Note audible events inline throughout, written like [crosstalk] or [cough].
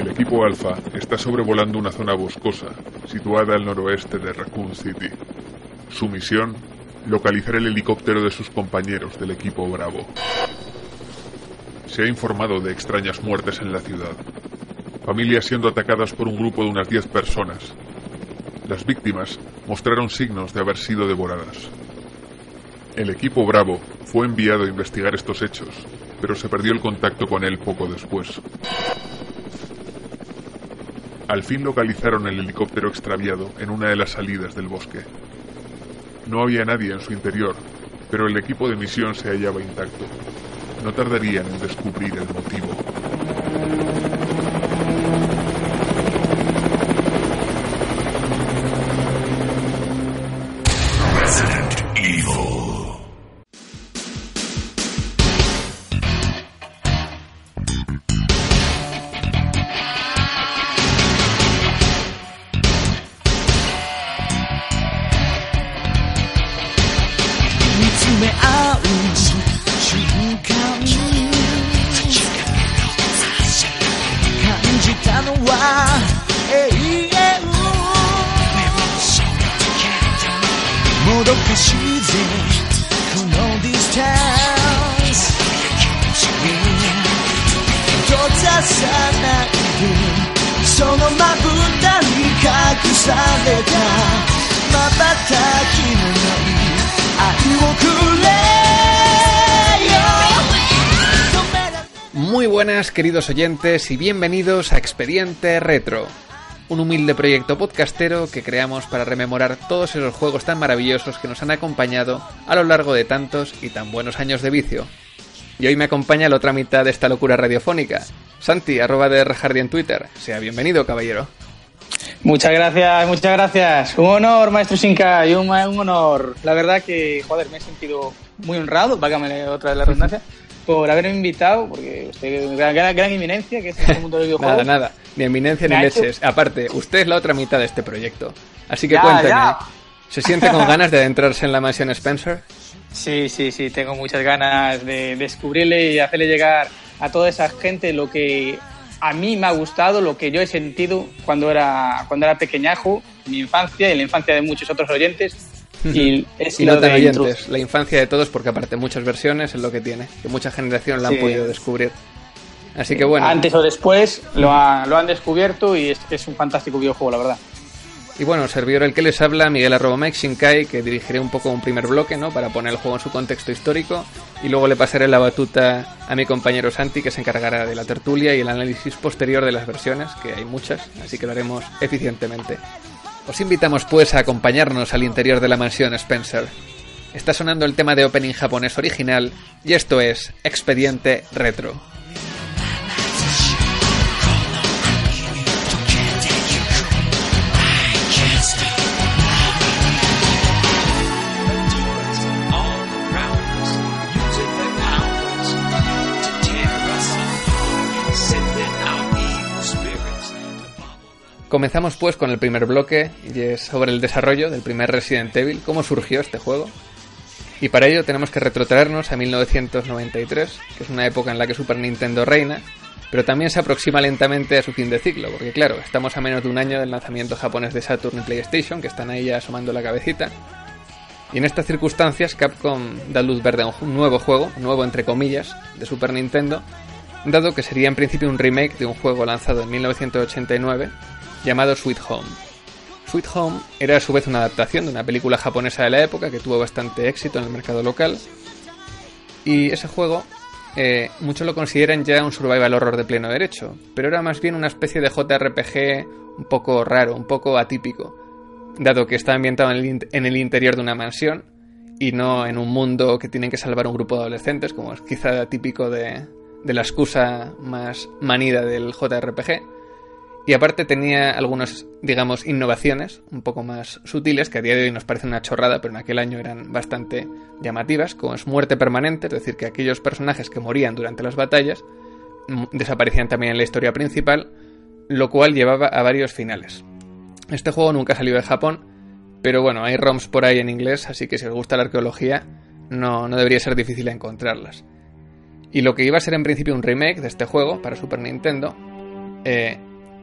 El equipo Alpha está sobrevolando una zona boscosa situada al noroeste de Raccoon City. Su misión, localizar el helicóptero de sus compañeros del equipo Bravo. Se ha informado de extrañas muertes en la ciudad. Familias siendo atacadas por un grupo de unas 10 personas. Las víctimas mostraron signos de haber sido devoradas. El equipo Bravo fue enviado a investigar estos hechos, pero se perdió el contacto con él poco después. Al fin localizaron el helicóptero extraviado en una de las salidas del bosque. No había nadie en su interior, pero el equipo de misión se hallaba intacto. No tardarían en descubrir el motivo. Queridos oyentes y bienvenidos a Expediente Retro, un humilde proyecto podcastero que creamos para rememorar todos esos juegos tan maravillosos que nos han acompañado a lo largo de tantos y tan buenos años de vicio. Y hoy me acompaña la otra mitad de esta locura radiofónica, Santi, arroba de en Twitter. Sea bienvenido, caballero. Muchas gracias, muchas gracias. Un honor, maestro Shinka, y un, honor. La verdad que, joder, me he sentido muy honrado, válgame otra vez la redundancia, por haberme invitado, porque usted gran, gran, gran eminencia, que es el mundo del videojuego. Nada, nada, ni eminencia ni hecho- leches. Aparte, usted es la otra mitad de este proyecto. Así que Ya, cuénteme, ya. ¿se siente con [laughs] ganas de adentrarse en la mansión Spencer? Sí, sí, sí, tengo muchas ganas de descubrirle y hacerle llegar a toda esa gente lo que a mí me ha gustado, lo que yo he sentido cuando era, cuando era pequeñajo, en mi infancia y en la infancia de muchos otros oyentes. Y es Y lo no de oyentes, la infancia de todos, porque aparte muchas versiones es lo que tiene, que mucha generación la han Sí. podido descubrir. Así que bueno, Antes o después lo, ha- lo han descubierto y es, es un fantástico videojuego, la verdad. y bueno, servidor el que les habla, Miguel arroba Mike Shinkai, que dirigiré un poco un primer bloque, ¿no? Para poner el juego en su contexto histórico, y luego le pasaré la batuta a mi compañero Santi, que se encargará de la tertulia y el análisis posterior de las versiones, que hay muchas, así que lo haremos eficientemente. Os invitamos pues a acompañarnos al interior de la mansión Spencer. Está sonando el tema de opening japonés original y esto es Expediente Retro. Comenzamos pues con el primer bloque y es sobre el desarrollo del primer Resident Evil, cómo surgió este juego. Y para ello tenemos que retrotraernos a 1993, que es una época en la que Super Nintendo reina, pero también se aproxima lentamente a su fin de ciclo, porque claro, estamos a menos de un año del lanzamiento japonés de Saturn y PlayStation, que están ahí ya asomando la cabecita. Y en estas circunstancias Capcom da luz verde a un nuevo juego, nuevo entre comillas, de Super Nintendo, dado que sería en principio un remake de un juego lanzado en 1989 llamado Sweet Home. Sweet Home era a su vez una adaptación de una película japonesa de la época que tuvo bastante éxito en el mercado local. Y ese juego, eh, muchos lo consideran ya un survival horror de pleno derecho, pero era más bien una especie de JRPG un poco raro, un poco atípico, dado que está ambientado en el, interior de una mansión y no en un mundo que tienen que salvar un grupo de adolescentes, como es quizá típico de, de la excusa más manida del JRPG. Y aparte tenía algunas, digamos, innovaciones un poco más sutiles que a día de hoy nos parecen una chorrada, pero en aquel año eran bastante llamativas, como es muerte permanente, es decir, que aquellos personajes que morían durante las batallas mm, desaparecían también en la historia principal, lo cual llevaba a varios finales. Este juego nunca salió de Japón, pero bueno, hay ROMs por ahí en inglés, así que si os gusta la arqueología, no, no debería ser difícil encontrarlas. Y lo que iba a ser en principio un remake de este juego para Super Nintendo, eh,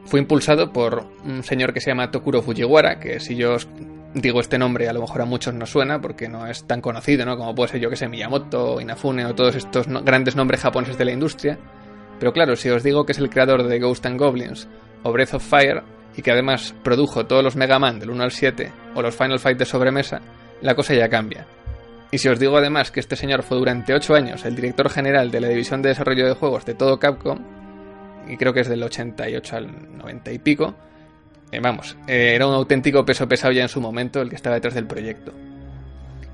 fue impulsado por un señor que se llama Tokuro Fujiwara, que si yo os digo este nombre a lo mejor a muchos no suena porque no es tan conocido, ¿no? Como puede ser yo que sé Miyamoto, Inafune o todos estos grandes nombres japoneses de la industria. Pero claro, si os digo que es el creador de Ghost and Goblins o Breath of Fire y que además produjo todos los Mega Man del 1 al 7 o los Final Fight de sobremesa, la cosa ya cambia. Y si os digo además que este señor fue durante 8 años el director general de la división de desarrollo de juegos de todo Capcom, y creo que es del 88 al 90 y pico, eh, vamos, eh, era un auténtico peso pesado ya en su momento el que estaba detrás del proyecto.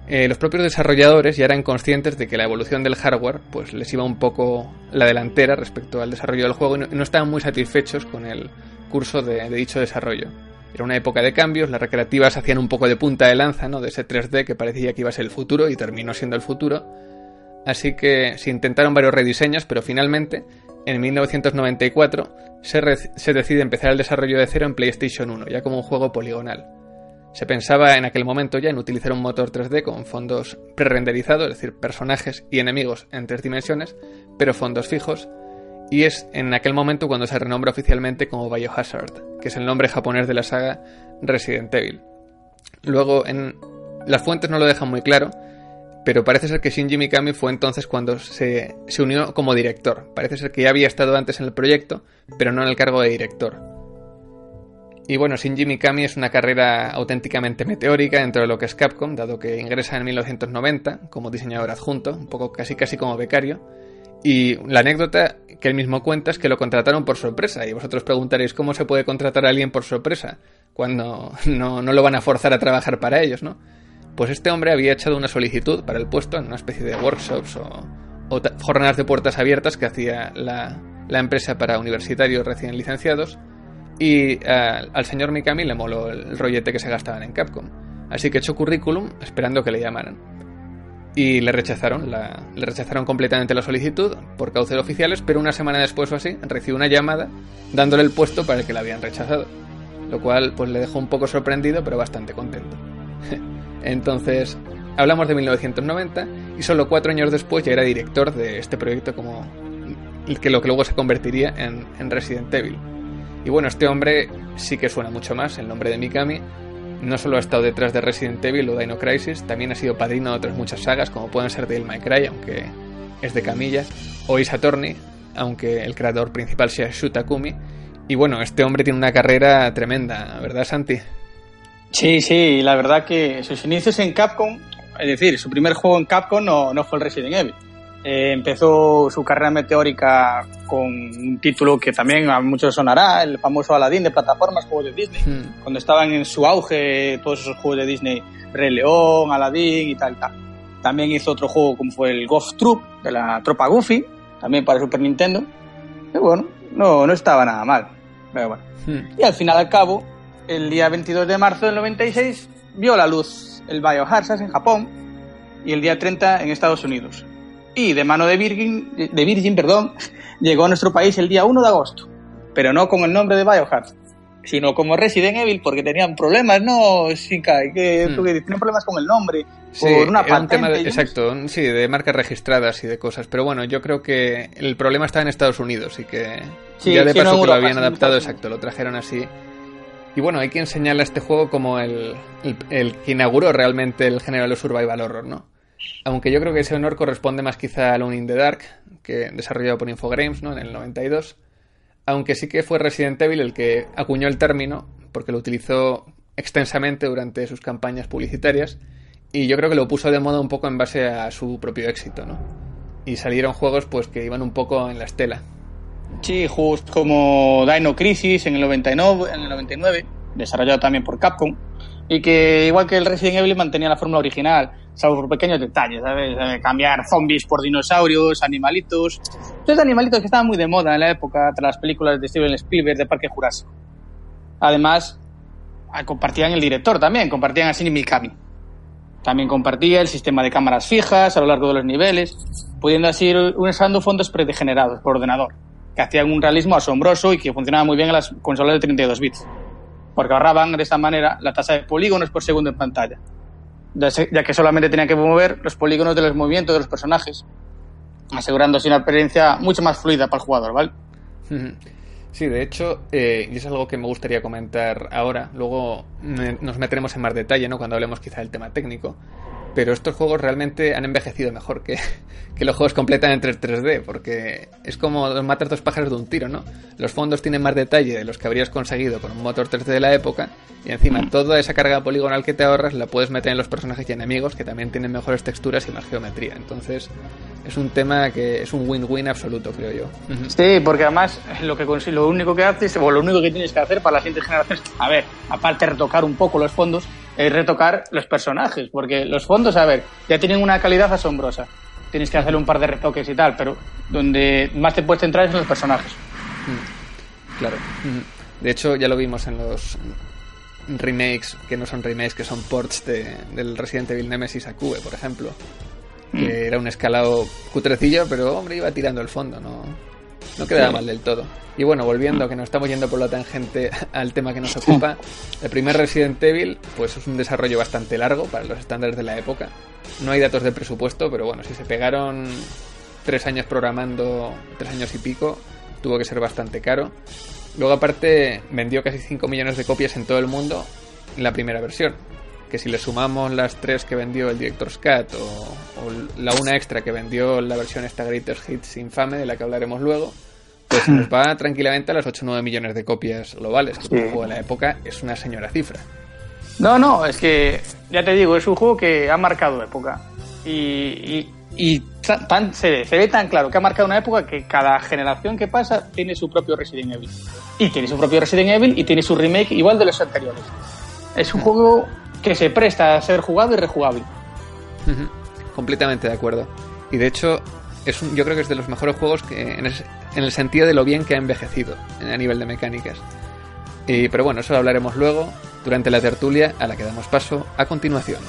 Eh, los propios desarrolladores ya eran conscientes de que la evolución del hardware pues les iba un poco la delantera respecto al desarrollo del juego y no, estaban muy satisfechos con el curso de, dicho desarrollo. Era una época de cambios, las recreativas hacían un poco de punta de lanza, ¿no? De ese 3D que parecía que iba a ser el futuro y terminó siendo el futuro. Así que se intentaron varios rediseños, pero finalmente, en 1994, se, decide empezar el desarrollo de cero en PlayStation 1, ya como un juego poligonal. Se pensaba en aquel momento ya en utilizar un motor 3D con fondos pre-renderizados, es decir, personajes y enemigos en tres dimensiones, pero fondos fijos, y es en aquel momento cuando se renombra oficialmente como Biohazard, que es el nombre japonés de la saga Resident Evil. Luego, en las fuentes no lo dejan muy claro, pero parece ser que Shinji Mikami fue entonces cuando se, se unió como director. Parece ser que ya había estado antes en el proyecto, pero no en el cargo de director. Y bueno, Shinji Mikami es una carrera auténticamente meteórica dentro de lo que es Capcom, dado que ingresa en 1990 como diseñador adjunto, un poco casi casi como becario. Y la anécdota que él mismo cuenta es que lo contrataron por sorpresa. Y vosotros preguntaréis cómo se puede contratar a alguien por sorpresa cuando no, no lo van a forzar a trabajar para ellos, ¿no? Pues este hombre había echado una solicitud para el puesto en una especie de workshops o, jornadas de puertas abiertas que hacía la, la empresa para universitarios recién licenciados y eh, al señor Mikami le moló el rollete que se gastaban en Capcom. Así que echó currículum esperando que le llamaran. Y le rechazaron, le rechazaron completamente la solicitud por cauces oficiales, pero una semana después o así recibió una llamada dándole el puesto para el que le habían rechazado. Lo cual pues le dejó un poco sorprendido, pero bastante contento. [laughs] Entonces, hablamos de 1990 y solo cuatro años después ya era director de este proyecto como que lo que luego se convertiría en Resident Evil. Y bueno, este hombre sí que suena mucho más, el nombre de Mikami. No solo ha estado detrás de Resident Evil o Dino Crisis, también ha sido padrino de otras muchas sagas, como pueden ser Devil May Cry, aunque es de camilla, o Is aunque el creador principal sea Shu Takumi. Y bueno, este hombre tiene una carrera tremenda, ¿verdad, Santi? Sí, sí, la verdad que sus inicios en Capcom, es decir, su primer juego en Capcom no, no fue el Resident Evil. Eh, empezó su carrera meteórica con un título que también a muchos sonará, el famoso Aladdin de plataformas, juegos de Disney, hmm. cuando estaban en su auge todos esos juegos de Disney, Rey León, Aladdin y tal, tal. También hizo otro juego como fue el Golf Troop de la tropa Goofy, también para Super Nintendo. Y bueno, no, no estaba nada mal. Pero bueno. Hmm. Y al final al cabo, el día 22 de marzo del 96, vio la luz el Biohazard en Japón y el día 30 en Estados Unidos y de mano de Virgin, de Virgin perdón, [laughs] llegó a nuestro país el día 1 de agosto, pero no con el nombre de Biohazard, sino como Resident Evil porque tenían problemas, ¿no, Shinkai? Que, hmm. tenían problemas con el nombre, por una patente. exacto, sí, de marcas registradas y de cosas, pero bueno, yo creo que el problema estaba en Estados Unidos y que ya de paso que lo habían adaptado, exacto, lo trajeron así. Y bueno, hay quien señala este juego como el, que inauguró realmente el género de survival horror, ¿no? Aunque yo creo que ese honor corresponde más quizá a Lone in the Dark, que desarrollado por Infogrames ¿no? en el 92. Aunque sí que fue Resident Evil el que acuñó el término, porque lo utilizó extensamente durante sus campañas publicitarias. Y yo creo que lo puso de moda un poco en base a su propio éxito, ¿no? Y salieron juegos pues que iban un poco en la estela. Sí, juegos como Dino Crisis en el 99, en el 99 desarrollado también por Capcom, y que igual que el Resident Evil mantenía la fórmula original salvo por pequeños detalles, ¿sabes? Eh, Cambiar zombies por dinosaurios, animalitos. Estos animalitos que estaban muy de moda en la época, tras las películas de Steven Spielberg de Parque Jurásico. Además, ah, compartían el director también, compartían a Shinji Mikami. También compartía el sistema de cámaras fijas a lo largo de los niveles, pudiendo así ir usando fondos predegenerados por ordenador, que hacían un realismo asombroso y que funcionaba muy bien en las consolas de 32 bits, porque ahorraban de esta manera la tasa de polígonos por segundo en pantalla, ya que solamente tenían que mover los polígonos de los movimientos de los personajes, asegurando así una experiencia mucho más fluida para el jugador, ¿vale? [laughs] Sí, de hecho, eh, y es algo que me gustaría comentar ahora, luego nos meteremos en más detalle, ¿no? Cuando hablemos quizá del tema técnico. Pero estos juegos realmente han envejecido mejor que, [laughs] que los juegos completamente en 3D, porque es como matar dos pájaros de un tiro, ¿no? Los fondos tienen más detalle de los que habrías conseguido con un motor 3D de la época, y encima toda esa carga poligonal que te ahorras la puedes meter en los personajes y enemigos que también tienen mejores texturas y más geometría. Entonces, es un tema que es un win-win absoluto, creo yo. Sí, porque además lo que lo único que haces, o lo único que tienes que hacer para las siguientes generaciones, a ver, aparte de retocar un poco los fondos, es retocar los personajes, porque los fondos, a ver, ya tienen una calidad asombrosa. Tienes que hacerle un par de retoques y tal, pero donde más te puedes centrar es en los personajes. Claro. Ujú. De hecho, ya lo vimos en los remakes, que no son remakes, que son ports de, del Resident Evil Nemesis a Cube, por ejemplo. Que era un escalado cutrecillo, pero hombre, iba tirando el fondo, no, no quedaba mal del todo. Y bueno, volviendo, que nos estamos yendo por la tangente [laughs] al tema que nos ocupa, [laughs] el primer Resident Evil, pues es un desarrollo bastante largo para los estándares de la época. No hay datos de presupuesto, pero bueno, si se pegaron tres años programando, tres años y pico, tuvo que ser bastante caro. Luego aparte vendió casi 5 millones de copias en todo el mundo en la primera versión. Que si le sumamos las tres que vendió el Director's Cut o, o la una extra que vendió la versión esta Greatest Hits infame de la que hablaremos luego, pues nos [laughs] va tranquilamente a las 8 o 9 millones de copias globales, que Sí. juego de la época es una señora cifra. No, no, es que, ya te digo, es un juego que ha marcado época. Y, y, y ta- tan, se, ve, se ve tan claro que ha marcado una época que cada generación que pasa tiene su propio Resident Evil. Y tiene su propio Resident Evil y tiene su remake igual de los anteriores. Es un juego que se presta a ser jugado y rejugable. Ujú, Completamente de acuerdo. Y de hecho, es un- yo creo que es de los mejores juegos que en, es- en el sentido de lo bien que ha envejecido en- a nivel de mecánicas. Y, pero bueno, eso lo hablaremos luego durante la tertulia a la que damos paso a continuación.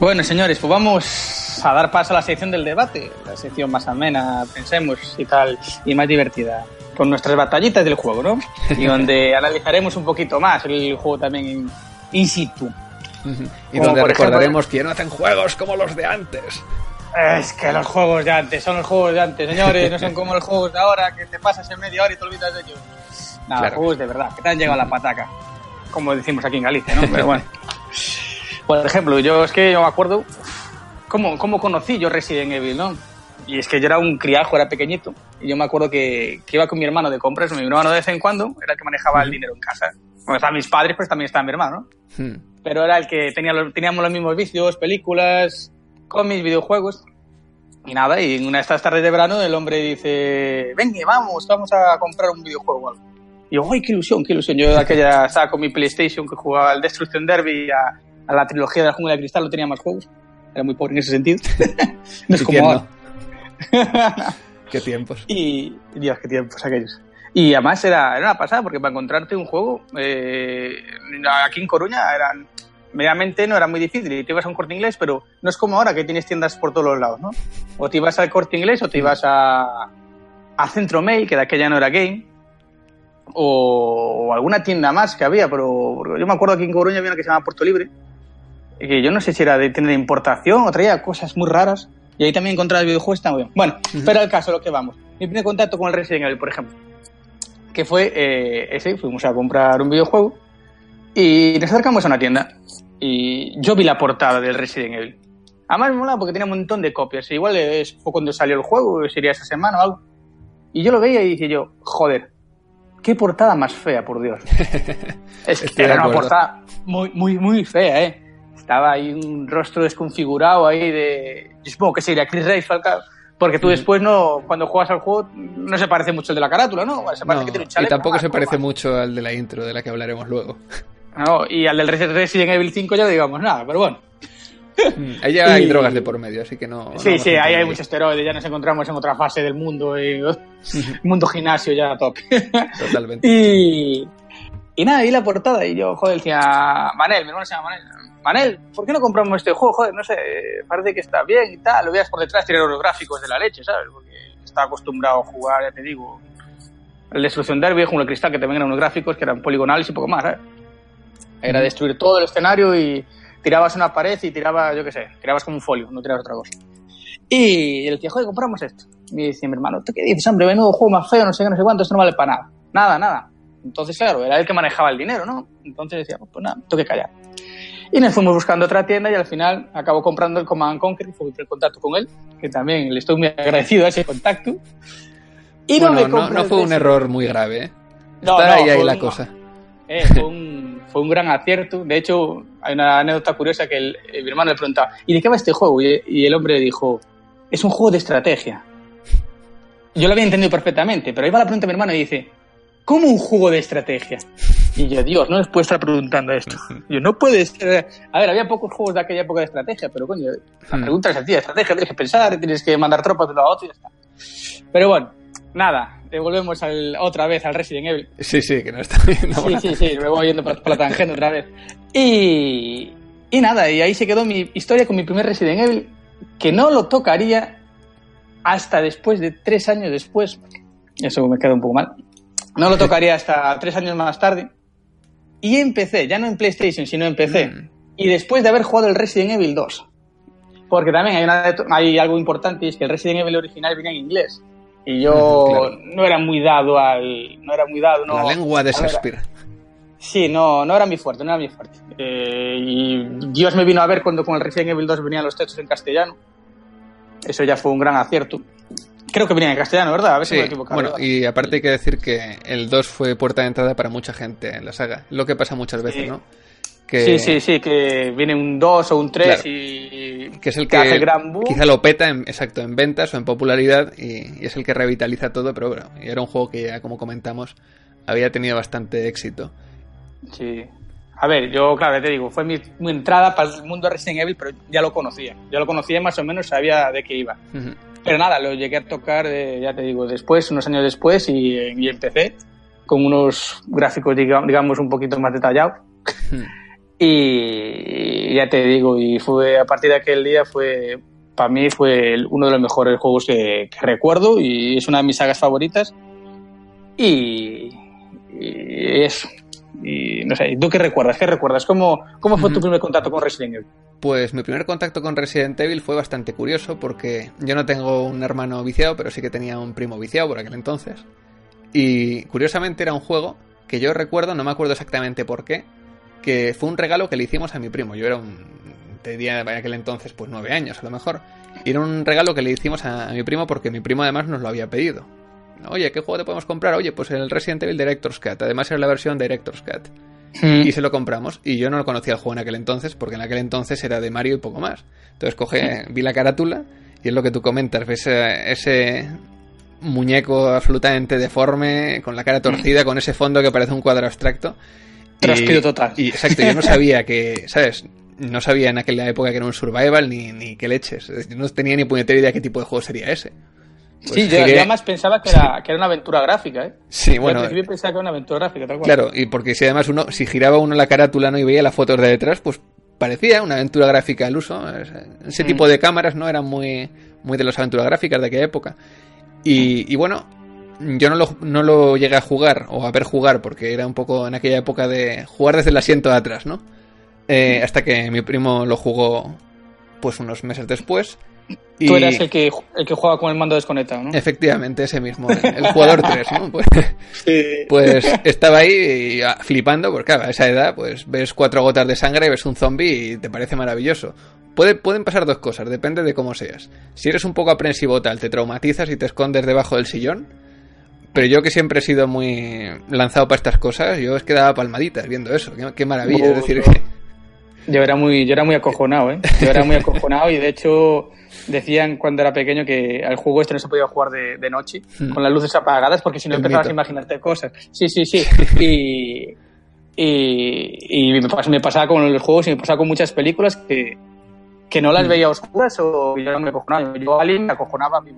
Bueno, señores, pues vamos a dar paso a la sección del debate, la sección más amena, pensemos y tal, y más divertida, con nuestras batallitas del juego, ¿no? Y [laughs] donde analizaremos un poquito más el juego también in, situ. Y Como donde por ejemplo- recordaremos que no hacen juegos como los de antes. Es que los juegos de antes son los juegos de antes, señores, no son [laughs] como los juegos de ahora que te pasas en media hora y te olvidas de ellos. Nada, Claro. juegos de verdad, que te han llegado a la pataca, como decimos aquí en Galicia, ¿no? Pero bueno. [laughs] Por ejemplo, yo es que yo me acuerdo cómo, cómo conocí yo Resident Evil, ¿no? Y es que yo era un criajo, era pequeñito, y yo me acuerdo que, que iba con mi hermano de compras, mi hermano de vez en cuando era el que manejaba el dinero en casa. Bueno, estaban mis padres, pues también estaba mi hermano, ¿no? Hmm. pero era el que tenía los- teníamos los mismos vicios, películas, cómics, videojuegos. Y nada, y en una de estas tardes de verano el hombre dice, venga, vamos, vamos a comprar un videojuego o algo. Y yo, ¡ay, qué ilusión, qué ilusión! Yo de aquella estaba con mi PlayStation que jugaba al Destruction Derby a, a la trilogía de la jungla de cristal, no tenía más juegos. Era muy pobre en ese sentido. [laughs] no es ¿Y como ahora. Qué tiempos. Y, Dios, qué tiempos aquellos. Y además era, era una pasada, porque para encontrarte un juego, eh, aquí en Coruña eran, mediamente no era muy difícil. Y te ibas a un corte inglés, pero no es como ahora que tienes tiendas por todos los lados, ¿no? O te ibas al corte inglés o te ibas a, a Centro Mail, que de aquella no era game, o, o alguna tienda más que había, pero yo me acuerdo aquí en Coruña había una que se llamaba Puerto Libre, que yo no sé si era de de importación o traía cosas muy raras. Y ahí también encontrar el videojuego está muy bien. Bueno, pero al caso, lo que vamos. Mi primer contacto con el Resident Evil, por ejemplo, que fue eh, ese, fuimos a comprar un videojuego y nos acercamos a una tienda y yo vi la portada del Resident Evil. Además me molaba porque tenía un montón de copias. Igual es, fue cuando salió el juego, sería esa semana o algo. Y yo lo veía y dije yo, joder, qué portada más fea, por Dios. [laughs] es que era una portada muy, muy, muy fea, ¿eh? Estaba ahí un rostro desconfigurado ahí de... Yo supongo que sería Chris Ray, porque tú después no, cuando juegas al juego, no se parece mucho el de la carátula, ¿no? Se parece que tiene un chaleco, y tampoco se parece mucho al de la intro, de la que hablaremos luego. [laughs] No, y al del Resident Evil 5 ya no digamos nada, pero bueno. Mm, ahí ya [laughs] hay drogas de por medio, así que no. Sí, sí, ahí hay muchos esteroides, ya nos encontramos en otra fase del mundo, y, [laughs] mundo gimnasio ya top. Totalmente. y, y nada, vi la portada y yo, joder, decía, Manel, mi hermano se llama Manel. Manel, ¿por qué no compramos este juego? Joder, no sé, parece que está bien y tal. Lo veas por detrás, tiene los gráficos de la leche, ¿sabes? Porque está acostumbrado a jugar, ya te digo, el Destrucción Derby, Jungle Cristal, que también eran unos gráficos que eran poligonales y poco más, ¿sabes? Era destruir todo el escenario y tirabas una pared y tirabas, yo qué sé, tirabas como un folio, no tirabas otra cosa. Y el decía, joder, compramos esto. Y me decía mi hermano, ¿tú qué dices, hombre? Menudo juego más feo, no sé qué, no sé cuánto, esto no vale para nada. Nada, nada. Entonces, claro, era él que manejaba el dinero, ¿no? Entonces decía, pues nada, tengo que callar. Y nos fuimos buscando otra tienda y al final acabo comprando el Command Conquer y fue el contacto con él, que también le estoy muy agradecido a ese contacto. Y no, no, fue un error muy grave, ¿eh? No, Está ahí, ahí la cosa. Eh, [laughs] fue un fue un gran acierto. De hecho, hay una anécdota curiosa que el, mi hermano le preguntaba, ¿y de qué va este juego? Y, el hombre dijo, es un juego de estrategia. Yo lo había entendido perfectamente, pero ahí va la pregunta de mi hermano y dice, ¿cómo un juego de estrategia? Y yo, Dios, no les puedo estar preguntando esto. yo, no puede ser. A ver, había pocos juegos de aquella época de estrategia, pero coño, la pregunta es estrategia, tienes que pensar, tienes que mandar tropas de un lado a otro y ya está. Pero bueno, nada, devolvemos al, otra vez al Resident Evil. Sí, sí, que no está viendo. Sí, sí, sí, me voy yendo por, la tangente otra vez. Y, y nada, y ahí se quedó mi historia con mi primer Resident Evil, que no lo tocaría hasta después de tres años después. Eso me queda un poco mal. No lo tocaría hasta tres años más tarde. Y empecé, ya no en PlayStation, sino en PC. Mm. Y después de haber jugado el Resident Evil 2. Porque también hay, una, hay algo importante y es que el Resident Evil original viene en inglés. Y yo no era muy dado al. No era muy dado, no. La lengua de Shakespeare. Sí, no, no era mi fuerte, no era mi fuerte. Eh, y Dios me vino a ver cuando con el Resident Evil 2 venían los textos en castellano. Eso ya fue un gran acierto. Creo que venía en castellano, ¿verdad? A ver si me he equivocado. Bueno, y aparte hay que decir que el 2 fue puerta de entrada para mucha gente en la saga. Lo que pasa muchas veces, ¿no? Sí, sí, sí, que viene un 2 o un 3 y que es el que, hace gran quizá lo peta en, exacto en ventas o en popularidad y, es el que revitaliza todo, pero bueno, era un juego que ya como comentamos había tenido bastante éxito. Sí. A ver, yo claro, ya te digo, fue mi, entrada para el mundo de Resident Evil, pero ya lo conocía. Ya lo conocía más o menos, sabía de qué iba. Pero nada, lo llegué a tocar, ya te digo, después, unos años después y, y empecé con unos gráficos, digamos, un poquito más detallados. [laughs] Y ya te digo, y fue a partir de aquel día fue para mí fue uno de los mejores juegos que, recuerdo y es una de mis sagas favoritas. Y, y eso. Y no sé, ¿tú qué recuerdas? ¿Qué recuerdas? ¿Cómo, cómo fue tu primer contacto con Resident Evil? Pues mi primer contacto con Resident Evil fue bastante curioso porque yo no tengo un hermano viciado, pero sí que tenía un primo viciado por aquel entonces. Y curiosamente era un juego que yo recuerdo, no me acuerdo exactamente por qué, que fue un regalo que le hicimos a mi primo. Yo era un. Te diría en aquel entonces, pues nueve años a lo mejor. Y era un regalo que le hicimos a, mi primo porque mi primo además nos lo había pedido. Oye, ¿qué juego te podemos comprar? Oye, pues el Resident Evil Director's Cut. Además era la versión Director's Cut. Hmm. Y se lo compramos. Y yo no lo conocía el juego en aquel entonces, porque en aquel entonces era de Mario y poco más. Entonces coge, vi la carátula y es lo que tú comentas. Ves eh, ese muñeco absolutamente deforme, con la cara torcida, con ese fondo que parece un cuadro abstracto. Transpiro total. Y, exacto, yo no sabía que, ¿sabes? No sabía en aquella época que era un survival ni, ni qué leches. no tenía ni puñetera idea qué tipo de juego sería ese. Pues sí, yo, además pensaba que era, que era una aventura gráfica, ¿eh? Sí, bueno. Yo pensaba que era una aventura gráfica, tal cual. Claro, y porque si además uno, si giraba uno la carátula ¿no? y veía las fotos de detrás, pues parecía una aventura gráfica al uso. Ese tipo mm. de cámaras no eran muy, muy de las aventuras gráficas de aquella época. Y, y bueno, yo no lo, no lo llegué a jugar o a ver jugar porque era un poco en aquella época de jugar desde el asiento de atrás, ¿no? Eh, hasta que mi primo lo jugó pues unos meses después Tú eras el que, el que jugaba con el mando desconectado, ¿no? Efectivamente, ese mismo, el jugador 3, ¿no? [laughs] Pues, pues, estaba ahí flipando, porque claro, a esa edad pues ves cuatro gotas de sangre, ves un zombie y te parece maravilloso. Puede, pueden pasar dos cosas, depende de cómo seas. Si eres un poco aprensivo tal, te traumatizas y te escondes debajo del sillón. Pero yo que siempre he sido muy lanzado para estas cosas, yo es que daba palmaditas viendo eso. Qué, maravilla. es decir, que... Yo era muy, yo era muy acojonado, ¿eh? Yo era muy acojonado y de hecho decían cuando era pequeño que al juego este no se podía jugar de, noche hmm. con las luces apagadas porque si no empezabas a imaginarte cosas. Sí, sí, sí. [laughs] Y, y, y me, pasaba con los juegos y me pasaba con muchas películas que, que no las hmm. veía oscuras o yo era muy acojonado. Yo a alguien me acojonaba a mí.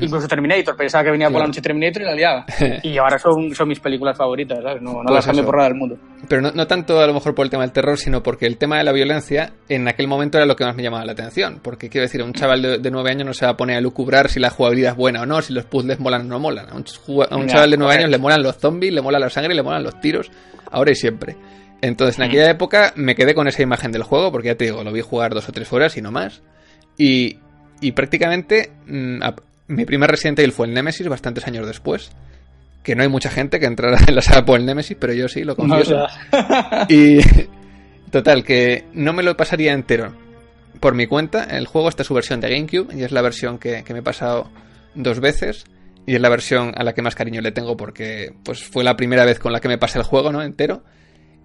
Incluso Terminator, pensaba que venía por la noche Terminator y la liaba. [laughs] Y ahora son, son mis películas favoritas, ¿sabes? No, no las cambio por nada del mundo. Pero no, no, tanto a lo mejor por el tema del terror, sino porque el tema de la viencia en aquel momento era lo que más me llamaba la atención. Porque quiero decir, un chaval de, nueve años no se va a poner a lucubrar si la jugabilidad es buena o no, si los puzzles molan o no molan. A un, chaval de nueve años le molan los zombies, le mola la sangre le molan los tiros, ahora y siempre. Entonces, en aquella época me quedé con esa imagen del juego, porque ya te digo, lo vi jugar dos o tres horas y no más. Y, y prácticamente mm, mi primer Resident Evil fue el Nemesis bastantes años después. Que no hay mucha gente que entrará [laughs] en la saga por el Nemesis, pero yo sí, lo confieso. y [laughs] total, que no me lo pasaría entero por mi cuenta. El juego está su versión de GameCube y es la versión que, me he pasado dos veces. Y es la versión a la que más cariño le tengo porque pues fue la primera vez con la que me pasé el juego, ¿no? Entero.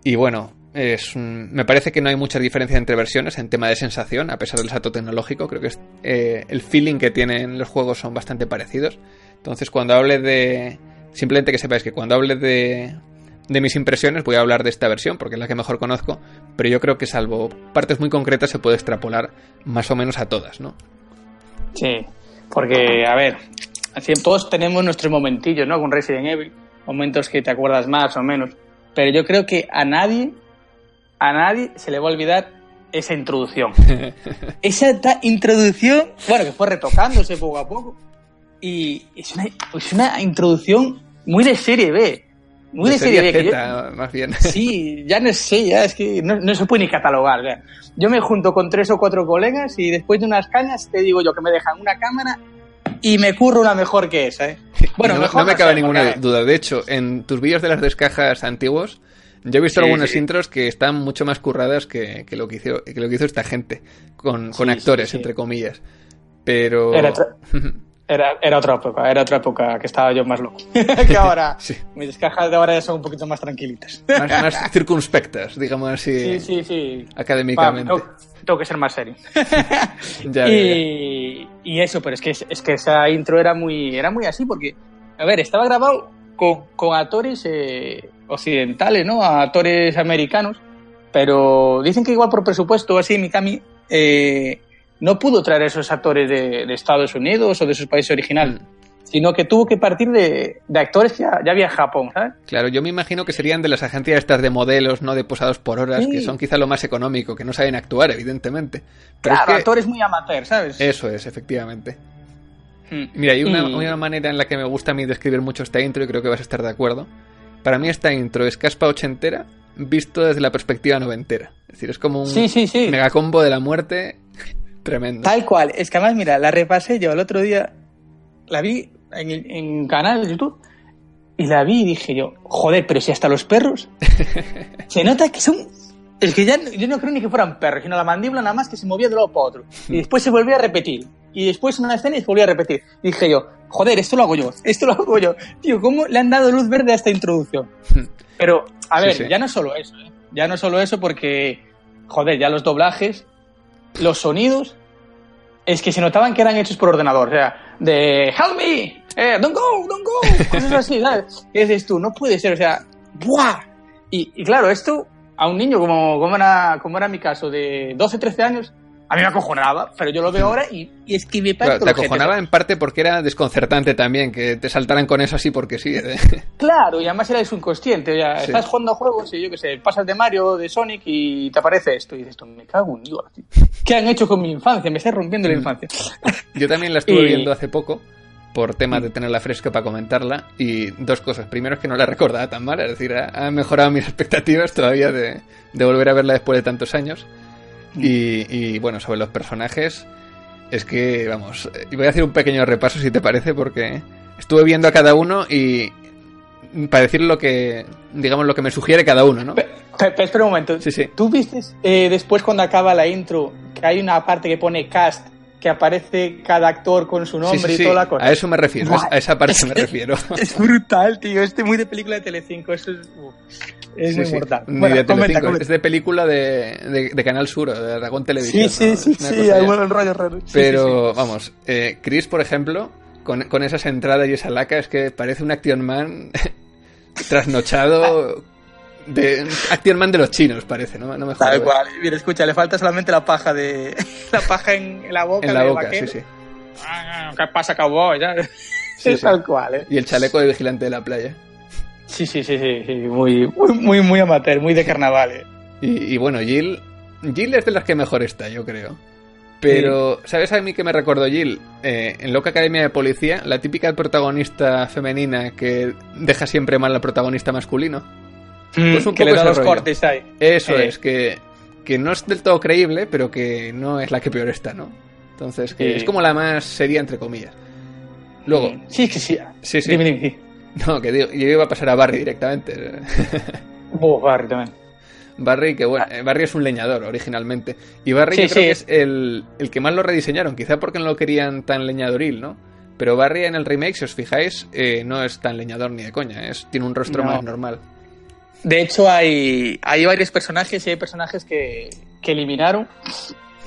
Y bueno, es me parece que no hay mucha diferencia entre versiones en tema de sensación, a pesar del salto tecnológico. Creo que eh, el feeling que tienen los juegos son bastante parecidos. Entonces, cuando hable de. Simplemente que sepáis que cuando hable de, de mis impresiones voy a hablar de esta versión porque es la que mejor conozco, pero yo creo que salvo partes muy concretas se puede extrapolar más o menos a todas, ¿no? Sí, porque, a ver, todos tenemos nuestros momentillos, ¿no? Con Resident Evil, momentos que te acuerdas más o menos pero yo creo que a nadie, a nadie se le va a olvidar esa introducción. [laughs] esa introducción, bueno, que fue retocándose poco a poco. Y es una, es una introducción muy de serie B. Muy de, serie, B. más bien. [laughs] Sí, ya no sé, ya es que no, se puede ni catalogar. Yo me junto con tres o cuatro colegas y después de unas cañas te digo yo que me dejan una cámara y me curro una mejor que esa, ¿eh? [laughs] Bueno, no, me cabe ninguna duda. De hecho, en tus vídeos de las descajas antiguos, yo he visto algunas intros que están mucho más curradas que, lo, que hizo, que lo que hizo esta gente, con, con actores, entre comillas. Pero... [laughs] Era, era, otra época, era otra época que estaba yo más loco. [laughs] que ahora, [laughs] mis descajas de ahora ya son un poquito más tranquilitas. más, circunspectas, digamos así. Sí, sí, sí. Académicamente tengo que ser más serio. y, y, eso, pero es que, es que esa intro era muy, era muy así, porque, a ver, estaba grabado con, con actores eh, occidentales, ¿no? Actores americanos, pero dicen que igual por presupuesto, así, Mikami, eh, no pudo traer esos actores de, de, Estados Unidos o de sus países originales. Mm sino que tuvo que partir de, actores que ya, había en Japón, ¿sabes? Claro, yo me imagino que serían de las agencias estas de modelos, no de posados por horas, que son quizá lo más económico, que no saben actuar, evidentemente. claro, actores muy amateur, ¿sabes? Eso es, efectivamente. Hmm. Mira, hay una, una, manera en la que me gusta a mí describir mucho esta intro y creo que vas a estar de acuerdo. Para mí esta intro es caspa ochentera visto desde la perspectiva noventera. Es decir, es como un sí, sí, sí. megacombo de la muerte [laughs] tremendo. Tal cual. Es que además, mira, la repasé yo el otro día, la vi en, en canal de YouTube y la vi y dije yo, joder, pero si hasta los perros [laughs] se nota que son. Es que ya yo no creo ni que fueran perros, sino la mandíbula nada más que se movía de un lado para otro. Y después se volvía a repetir. Y después en una escena y se volvía a repetir. Y dije yo, joder, esto lo hago yo, esto lo hago yo. Tío, ¿cómo le han dado luz verde a esta introducción? [laughs] Pero, a ver, ya no solo eso, ¿eh? Ya no solo eso porque, joder, ya los doblajes, los sonidos, es que se notaban que eran hechos por ordenador. O sea, de help me, eh, don't go, don't go, [laughs] cosas así, ¿sabes? ¿Qué dices tú? No puede ser, o sea, ¡buah! Y, y claro, esto a un niño como, como, era, como era mi caso, de 12, 13 años, a mí me acojonaba, pero yo lo veo ahora y, y es que me parece... te acojonaba en parte porque era desconcertante también, que te saltaran con eso así porque sí. ¿eh? [laughs] Claro, y además eres inconsciente, o sea, estás jugando a juegos y yo qué sé, pasas de Mario, de Sonic y te aparece esto y dices, esto me cago en Dios, [laughs] ¿qué han hecho con mi infancia? Me está rompiendo la mm. infancia. Yo también la estuve [laughs] viendo hace poco por temas de tenerla fresca para comentarla y dos cosas. Primero es que no la recordaba tan mal, es decir, ha, mejorado mis expectativas todavía de, de volver a verla después de tantos años. Y, bueno, sobre los personajes, Es que, vamos, y voy a hacer un pequeño repaso si te parece, porque estuve viendo a cada uno y para decir lo que, digamos, lo que me sugiere cada uno, ¿no? Pe- pe- espera un momento. Sí, sí. ¿Tú viste eh, después cuando acaba la intro que hay una parte que pone cast, que aparece cada actor con su nombre sí, sí, y toda la cosa? A eso me refiero, a esa parte me refiero. Es brutal, tío. Este muy de película de Telecinco. Eso es, uf, es Sí, muy sí. mortal. Ni Bueno, de comenta, Telecinco, comenta. es de película de, de, de Canal Sur, de Aragón Televisión. Sí, sí, ¿no? sí, sí, hay buenos rollos raros. Sí, Pero, vamos, eh, Chris, por ejemplo, con, con esas entradas y esa laca, es que parece un Action Man [laughs] trasnochado. De, Action Man de los chinos, parece, ¿no? No me. Tal cual. Mira, escucha, le falta solamente la paja de. [laughs] la paja en, en la boca. En la de boca, vaquero. sí, sí. Ah, ¿Qué pasa, cowboy? Ya. Sí. tal cual, ¿eh? Y el chaleco de vigilante de la playa. Sí, sí, sí, sí, Muy, muy, muy, muy amateur, muy de carnaval, ¿eh? Y, bueno, Jill. Jill es de las que mejor está, yo creo. Pero, ¿sabes a mí que me recordó Jill? Eh, en Loca Academia de Policía, la típica protagonista femenina que deja siempre mal al protagonista masculino. Pues un que le da los cortes ahí. Eso es, que, que no es del todo creíble, pero que no es la que peor está, ¿no? Entonces, que es como la más seria, entre comillas. Luego, Sí, que sí. sí, sí. [laughs] No, que digo, yo iba a pasar a Barry directamente. [laughs] Oh, Barry también. Barry, que bueno, eh, Barry es un leñador originalmente. Y Barry Sí, yo creo sí. que es el, el que más lo rediseñaron, quizá porque no lo querían tan leñadoril, ¿no? Pero Barry en el remake, si os fijáis, eh, no es tan leñador ni de coña, es, tiene un rostro No. más normal. De hecho, hay, hay varios personajes y hay personajes que, que eliminaron.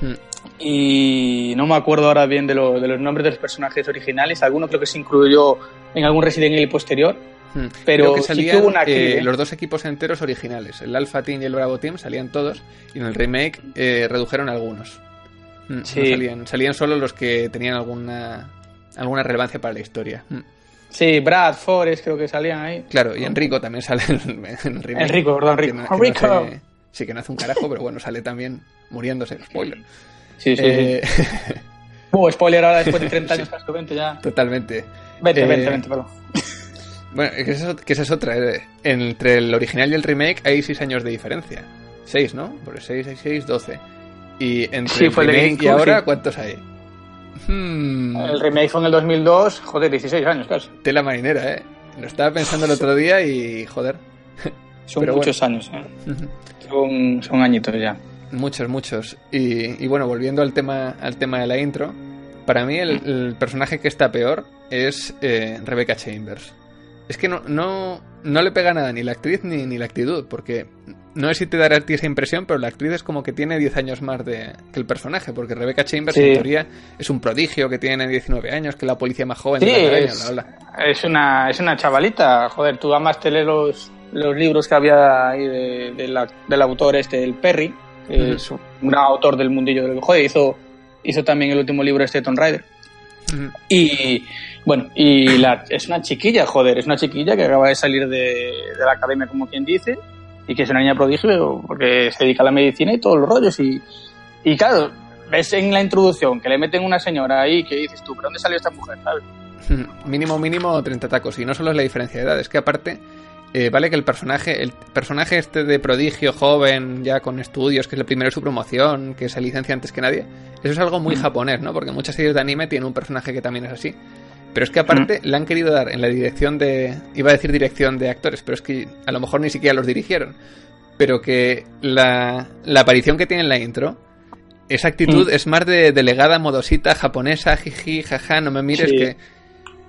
Hmm. Y no me acuerdo ahora bien de, lo- de los nombres de los personajes originales. Alguno creo que se incluyó en algún Resident Evil posterior. Hmm. Pero Creo que sí que salían hubo una aquí, eh, los dos equipos enteros originales, el Alpha Team y el Bravo Team salían todos y en el remake eh, redujeron algunos. Hmm, no Sí. salían, salían solo los que tenían alguna alguna relevancia para la historia. Hmm. Sí, Brad, Forrest creo que salían ahí. Claro, y Enrico también sale en el, en remake. Enrico, perdón, Que Enrico. no- que no Enrico. hace- sí, que no hace un carajo, pero bueno, sale también muriéndose. Spoiler. Sí, sí, Eh, sí. [laughs] Uh, spoiler ahora después de [laughs] 30 años, casi 20 ya. totalmente. 20, Eh, 20, 20, perdón. [laughs] Bueno, que esa, es- que esa es otra. eh. Entre el original y el remake hay 6 años de diferencia. 6, ¿no? Por 6, 6, 6, 12. Y entre Sí, el fue el de remake y ahora, sí. ¿cuántos hay? Hmm, El remake fue en el 2002, joder, 16 años casi. tela marinera, ¿eh? Lo estaba pensando el otro día y, joder, Son Pero muchos años, ¿eh? son, son añitos ya. Muchos, muchos. Y, y bueno, volviendo al tema, al tema de la intro, para mí el, el personaje que está peor es eh, Rebecca Chambers. Es que no, no, no le pega nada ni la actriz ni, ni la actitud, porque no sé si te dará a ti esa impresión, pero la actriz es como que tiene 10 años más de, que el personaje, porque Rebecca Chambers Sí. en teoría es un prodigio que tiene 19 años, que la policía más joven Sí, de es, bla. es una, es una chavalita. Joder, tú además te lees los, los libros que había ahí de- de la- del autor este, el Perry, que es un gran autor del mundillo del joder, hizo, hizo también el último libro este Tomb Raider. Ujú. Y bueno, y la, es una chiquilla, joder, es una chiquilla que acaba de salir de, de la academia, como quien dice, y que es una niña prodigio porque se dedica a la medicina y todos los rollos. Y, y claro, ves en la introducción que le meten una señora ahí que dices tú, ¿pero dónde salió esta mujer? ¿sabes? Mínimo, mínimo 30 tacos. Y no solo es la diferencia de edad, es que aparte, eh, vale que el personaje, el personaje este de prodigio joven, ya con estudios, que es el primero de su promoción, que se licencia antes que nadie, eso es algo muy japonés, ¿no? Porque muchas series de anime tienen un personaje que también es así. Pero es que aparte le han querido dar en la dirección de. Iba a decir dirección de actores, pero es que a lo mejor ni siquiera los dirigieron. Pero que la, la aparición que tiene en la intro, esa actitud es más de delegada modosita japonesa, jiji, jaja, no me mires Sí. que.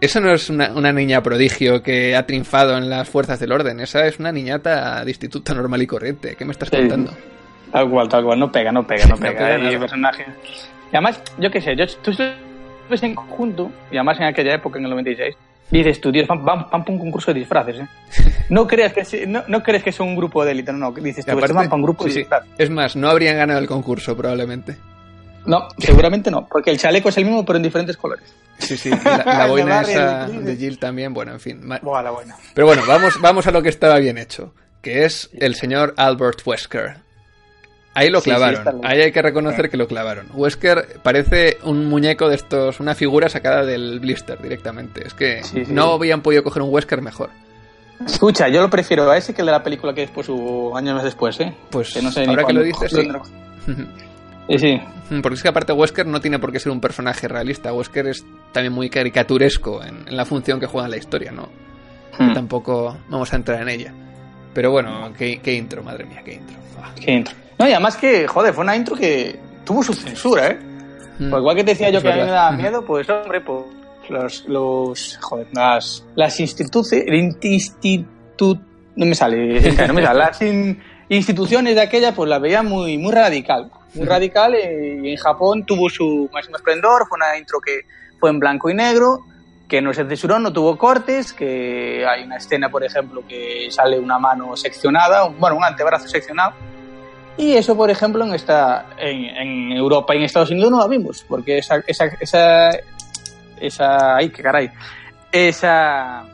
Eso no es una, una niña prodigio que ha triunfado en las fuerzas del orden. Esa es una niñata de instituto normal y corriente. ¿Qué me estás Sí. contando? Tal cual, tal cual, no pega, no pega, no [laughs] No pega. pega y nada. personaje. Y además, yo qué sé, yo, tú ves en conjunto, y además en aquella época, en el 96, dices tú, Dios, van, van, van para un concurso de disfraces, ¿eh? [laughs] No creas que, no, no crees que es un grupo de élite, no, no, dices Y tú, aparte- van para un grupo sí, de sí. disfraces. Es más, no habrían ganado el concurso probablemente. No, seguramente no, porque el chaleco es el mismo, pero en diferentes colores. Sí, sí. [laughs] la, la boina esa de Jill también, bueno, en fin. Buah, la buena. Pero bueno, vamos, vamos a lo que estaba bien hecho, que es el señor Albert Wesker. Ahí lo Sí, sí, clavaron, ahí hay que reconocer que lo clavaron. Wesker parece un muñeco de estos, una figura sacada del blister directamente. Es que Sí, sí. no habían podido coger un Wesker mejor. Escucha, yo lo prefiero a ese que el de la película que después hubo años más después, ¿eh? Pues Que no sé ni ahora que lo dices, sí. [laughs] Sí, sí. Mm, Porque es que aparte Wesker no tiene por qué ser un personaje realista. Wesker es también muy caricaturesco en, en la función que juega en la historia, ¿no? Que Hmm. Tampoco vamos a entrar en ella. Pero bueno, qué, qué intro, madre mía, qué intro. Ah. Qué intro. No, y además que, joder, fue una intro que tuvo su censura, ¿eh? Pues igual que te decía yo Es que a mí me daba miedo, pues hombre, pues los, los joder, las, las instituciones, institu, no me sale, [laughs] no me sale, las in- instituciones de aquella, pues la veía muy, muy radical, muy radical, eh, y en Japón tuvo su máximo esplendor, fue una intro que fue en blanco y negro, que no se censuró, no tuvo cortes, que hay una escena, por ejemplo, que sale una mano seccionada, bueno, un antebrazo seccionado, y eso, por ejemplo, en esta en, en Europa y en Estados Unidos no lo vimos, porque esa esa esa esa ay, qué caray. Esa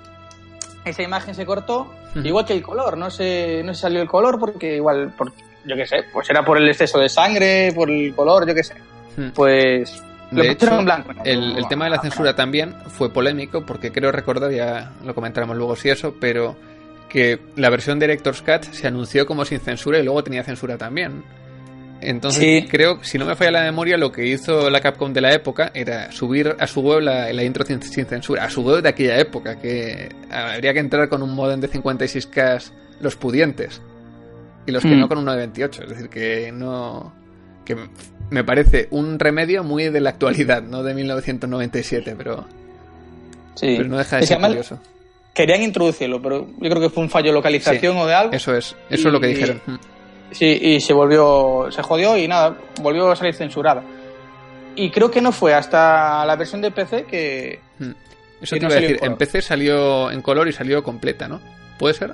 esa imagen se cortó, igual que el color, no se no se salió el color porque igual por, yo qué sé, pues era por el exceso de sangre, por el color, yo qué sé. Mm. Pues lo De hecho, en blanco. ¿no? el, el tema de la censura también fue polémico porque creo recordar, ya lo comentaremos luego si eso, pero que la versión de Director's Cut se anunció como sin censura y luego tenía censura también. Entonces Sí. creo, si no me falla la memoria, lo que hizo la Capcom de la época era subir a su web la, la intro sin, sin censura, a su web de aquella época, que habría que entrar con un modem de 56K los pudientes y los que Mm. no con un 928, es decir, que no que me parece un remedio muy de la actualidad, no de 1997, pero, sí. pero no deja de Es ser curioso. Querían introducirlo, pero yo creo que fue un fallo de localización o de algo. Eso es, eso es lo que dijeron. Mm. Sí, y se volvió, se jodió y nada, volvió a salir censurada. Y creo que no fue hasta la versión de PC que... Mm. Eso te no iba a decir, en. PC salió en color y salió completa, ¿no? ¿Puede ser?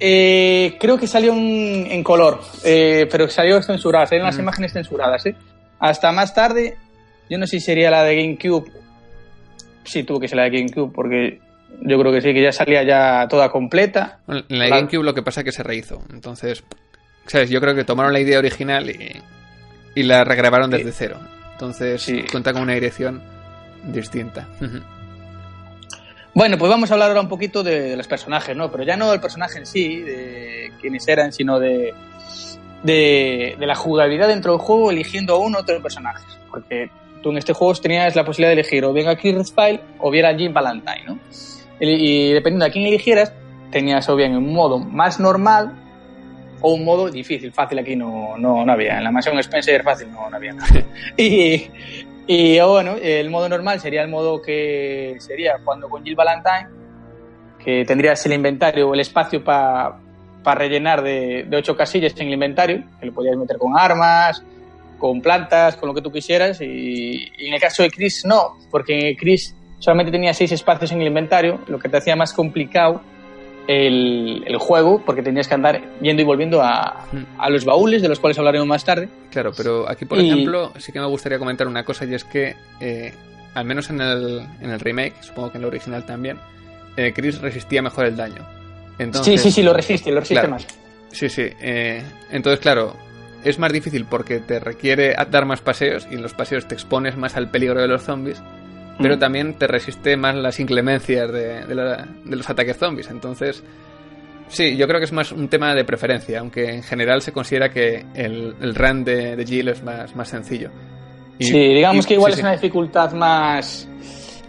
Eh, creo que salió en, en color, eh, pero salió censurada, salieron las Mm. imágenes censuradas, ¿eh? Hasta más tarde, yo no sé si sería la de GameCube. Sí, tuvo que ser la de GameCube, porque yo creo que sí, que ya salía ya toda completa. Bueno, en la Claro. GameCube lo que pasa es que se rehizo. Entonces, ¿sabes? Yo creo que tomaron la idea original y, y la regrabaron desde cero. Entonces, Sí. cuenta con una dirección distinta. Bueno, pues vamos a hablar ahora un poquito de, los personajes, ¿no? Pero ya no del personaje en sí, de quiénes eran, sino de, de, la jugabilidad dentro del juego eligiendo a uno o otro personaje. Porque tú en este juego tenías la posibilidad de elegir o bien a Chris o bien a Jim Valentine, ¿no? Y, y dependiendo de quién eligieras, tenías o bien un modo más normal o un modo difícil. Fácil aquí no, no, no había. En la mansión Spencer fácil no, no había [laughs] y, y bueno, el modo normal sería el modo que sería cuando con Jill Valentine, que tendrías el inventario, el espacio para rellenar de, de ocho casillas en el inventario, que lo podías meter con armas, con plantas, con lo que tú quisieras. Y, y en el caso de Chris no, porque Chris solamente tenía seis espacios en el inventario, lo que te hacía más complicado el, el juego, porque tenías que andar yendo y volviendo a, a los baúles, de los cuales hablaremos más tarde. Claro, pero aquí, por Y- ejemplo, sí que me gustaría comentar una cosa y es que, eh, al menos en el, en el remake, supongo que en el original también, eh, Chris resistía mejor el daño. Entonces, sí, sí, sí, lo resiste, lo resiste Claro. más. Sí, sí. eh, entonces, claro, es más difícil porque te requiere dar más paseos y en los paseos te expones más al peligro de los zombies, pero Mm. también te resiste más las inclemencias de, de la- de los ataques zombies. Entonces, sí, yo creo que es más un tema de preferencia, aunque en general se considera que el, el run de, de Jill es más, más sencillo. Y- sí, digamos y- que igual sí, es sí, una dificultad más,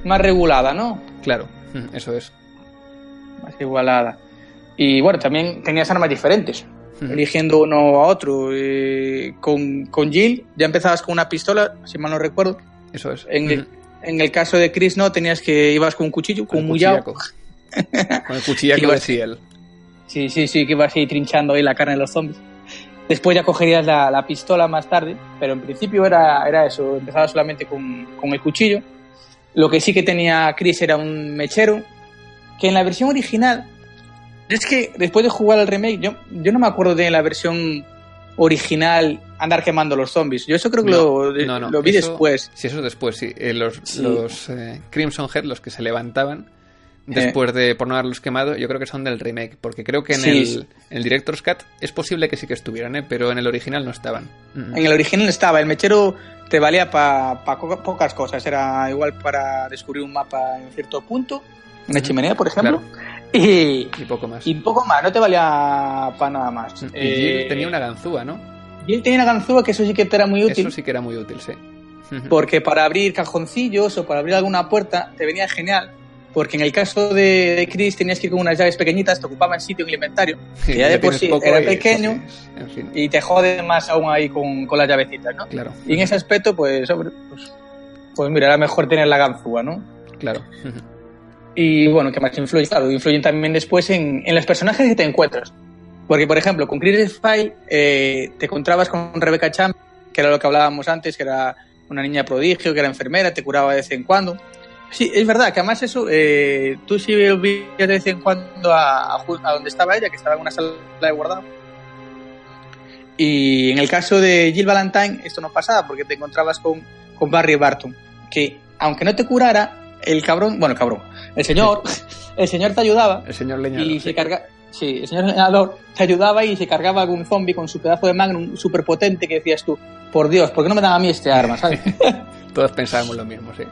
más regulada, ¿no? Claro, mm, eso es. Más igualada. Y bueno, también tenías armas diferentes, Ujú. eligiendo uno a otro. Eh, con, con Jill ya empezabas con una pistola, si mal no recuerdo. Eso es. En. En el caso de Chris no, tenías que ibas con un cuchillo, con un cuchillaco. Con el cuchillaco Iba- de Ciel. Sí, sí, sí, que ibas ahí trinchando ahí la carne de los zombies. Después ya cogerías la, la pistola más tarde, pero en principio era, era eso, empezaba solamente con, con el cuchillo. Lo que sí que tenía Chris era un mechero, que en la versión original, es que después de jugar al remake, yo, yo no me acuerdo de la versión original andar quemando los zombies. Yo eso creo que lo, No, no, lo vi eso- después. Sí, eso después, sí. Eh, los Sí. los eh, Crimson Head, los que se levantaban después de por no haberlos quemado, yo creo que son del remake. Porque creo que en, Sí, el, sí. en el Director's Cut es posible que sí que estuvieran, ¿eh? pero en el original no estaban. Mm. En el original estaba, el mechero te valía para pocas cosas, era igual para descubrir un mapa en cierto punto, una chimenea, por ejemplo, y, Y poco más. y poco más, no te valía para nada más. Y Eh, Jill tenía una ganzúa, ¿no? Jill tenía una ganzúa que eso sí que te era muy útil. Eso sí que era muy útil, sí. Porque para abrir cajoncillos o para abrir alguna puerta te venía genial. Porque en el caso de, de Chris tenías que ir con unas llaves pequeñitas, te ocupaban sitio en el inventario, [laughs] que ya de por sí era y, pequeño pues, en fin. y te jode más aún ahí con, con las llavecitas, ¿no? Claro, Y en ese aspecto, pues, hombre, pues, pues mira, era mejor tener la ganzúa, ¿no? claro. Y bueno, ¿qué más influye? Claro, influyen también después en, en los personajes que te encuentras. Porque, por ejemplo, con Chris Spy eh, te encontrabas con Rebecca Cham, que era lo que hablábamos antes, que era una niña prodigio, que era enfermera, te curaba de vez en cuando. Sí, es verdad que además eso, eh, tú sí volvías de vez en cuando a, a, a, donde estaba ella, que estaba en una sala de guardado. Y en el caso de Jill Valentine, esto no pasaba porque te encontrabas con, con Barry Barton, que aunque no te curara, el cabrón, bueno, el cabrón, el señor, [laughs] el señor te ayudaba. El señor leñador. Y se carga, sí, el señor leñador te ayudaba y se cargaba algún zombie con su pedazo de magnum súper potente que decías tú, por Dios, ¿por qué no me dan a mí este arma, sabes? [laughs] [laughs] Todos pensábamos lo mismo, sí.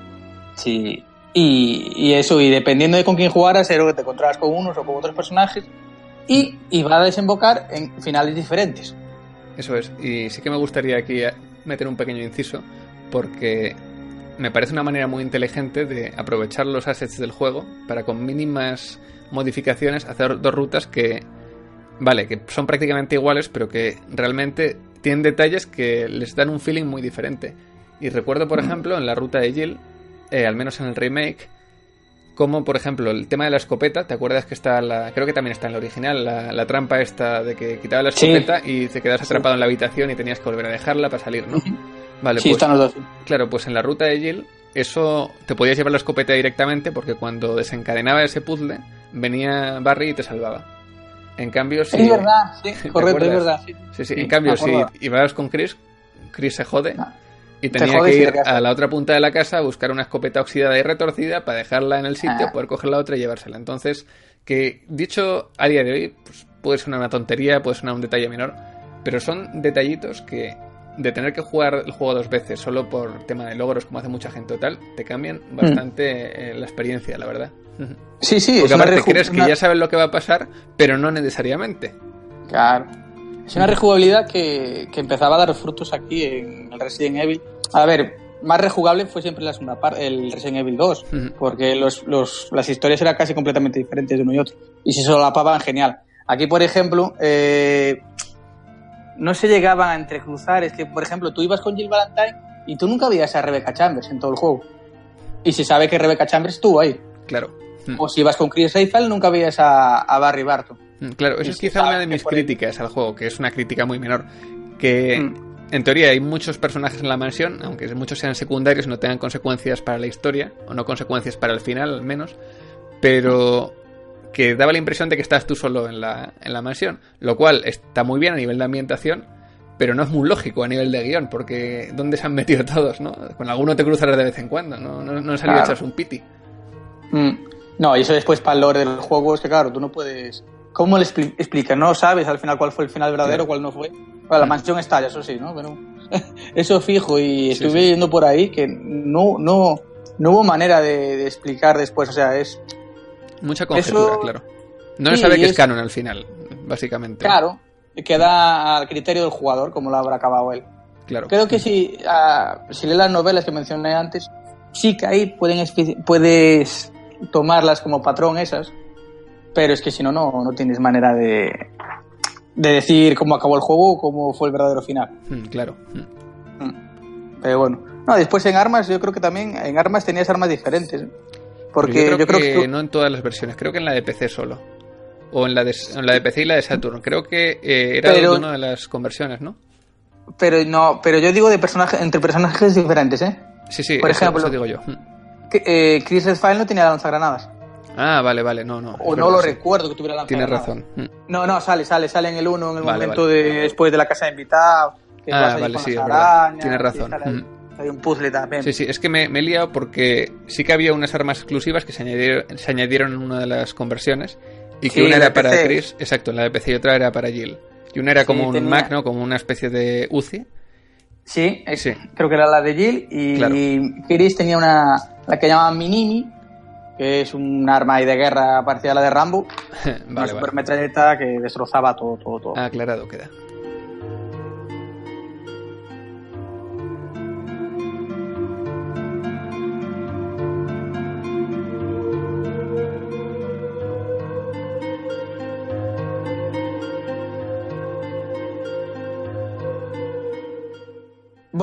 Sí. Y, y, eso, y dependiendo de con quién jugaras, era que te encontrabas con unos o con otros personajes, y, va a desembocar en finales diferentes. Eso es. Y sí que me gustaría aquí meter un pequeño inciso, porque me parece una manera muy inteligente de aprovechar los assets del juego para con mínimas modificaciones hacer dos rutas que, vale, que son prácticamente iguales, pero que realmente tienen detalles que les dan un feeling muy diferente. Y recuerdo, por ejemplo, en la ruta de Jill, eh, al menos en el remake, como por ejemplo el tema de la escopeta, ¿te acuerdas que está la, creo que también está en la original, la, la trampa esta de que quitaba la escopeta sí. y te quedas atrapado en la habitación y tenías que volver a dejarla para salir, ¿no? Vale, sí, pues, están los dos. Claro, pues en la ruta de Jill, eso te podías llevar la escopeta directamente porque cuando desencadenaba ese puzzle, venía Barry y te salvaba. En cambio, si. Es verdad, [laughs] sí, correcto, es verdad. Sí, sí, sí. en cambio, si ibas con Chris, Chris se jode. Ah. Y tenía que ir a la otra punta de la casa a buscar una escopeta oxidada y retorcida para dejarla en el sitio, ah. poder coger la otra y llevársela. Entonces, que dicho a día de hoy, pues, puede ser una tontería, puede ser un detalle menor, pero son detallitos que de tener que jugar el juego dos veces solo por tema de logros, como hace mucha gente o tal, te cambian bastante mm. eh, la experiencia, la verdad. Sí, sí. Porque aparte crees que ya sabes lo que va a pasar, pero no necesariamente. Claro. Es una rejugabilidad que, que empezaba a dar frutos aquí en el Resident Evil. A ver, más rejugable fue siempre la segunda parte, el Resident Evil 2, uh -huh. porque los, los, las historias eran casi completamente diferentes de uno y otro. Y se solapaban genial. Aquí, por ejemplo, eh, no se llegaban a entrecruzar. Es que, por ejemplo, tú ibas con Jill Valentine y tú nunca veías a Rebecca Chambers en todo el juego. Y se sabe que Rebecca Chambers estuvo ahí. Claro. O si ibas con Chris Eiffel, nunca veías a, a Barry Barton. Claro, eso es quizá una de mis críticas al juego, que es una crítica muy menor. Que mm. en teoría hay muchos personajes en la mansión, aunque muchos sean secundarios y no tengan consecuencias para la historia, o no consecuencias para el final al menos, pero que daba la impresión de que estás tú solo en la, en la mansión, lo cual está muy bien a nivel de ambientación, pero no es muy lógico a nivel de guion, porque ¿dónde se han metido todos? no Con alguno te cruzarás de vez en cuando, no, no, no salido claro. a echarse un piti. Mm. No, y eso después para el lore del juego es que, claro, tú no puedes ¿Cómo le expli explica? No sabes al final cuál fue el final verdadero, cuál no fue. Bueno, la mansión está, eso sí, ¿no? Pero [laughs] eso fijo y estuve sí, sí. yendo por ahí que no, no, no hubo manera de, de explicar después, o sea, es... Mucha conjetura, eso... claro. No se sabe que es... es canon al final, básicamente. Claro, queda al criterio del jugador como lo habrá acabado él. Claro. Creo que si, uh, si lees las novelas que mencioné antes, sí que ahí pueden puedes tomarlas como patrón esas, pero es que si no, no, no tienes manera de, de decir cómo acabó el juego o cómo fue el verdadero final. Mm, claro. Mm. Pero bueno. No, después en armas, yo creo que también en armas tenías armas diferentes. Porque yo creo, yo creo que, que tú... no en todas las versiones, creo que en la de PC solo. O en la de, en la de PC y la de Saturn. Creo que eh, era pero, una de las conversiones, ¿no? Pero no, pero yo digo de personajes entre personajes diferentes, ¿eh? Sí, sí, Por eso, ejemplo, eso digo yo. Que, eh, Chris Redfile no tenía lanzagranadas. Ah, vale, vale, no, no. O no lo sí. recuerdo que tuviera Tienes razón. Mm. No, no, sale, sale, sale en el 1 en el vale, momento vale. de después de la casa de invitados. ah, vale, sí, Tienes razón. Hay, un puzzle también. Sí, sí, es que me, me, he liado porque sí que había unas armas exclusivas que se añadieron, se añadieron en una de las conversiones y que sí, una era para PC. Chris, exacto, en la de PC y otra era para Jill. Y una era como sí, un tenía... Mac, ¿no? Como una especie de UCI. Sí, es, sí, creo que era la de Jill y, claro. y Chris tenía una, la que llamaban Minimi, que es un arma de guerra parecida a la de Rambo. [laughs] vale, una supermetralleta vale. que destrozaba todo, todo, todo. Aclarado queda.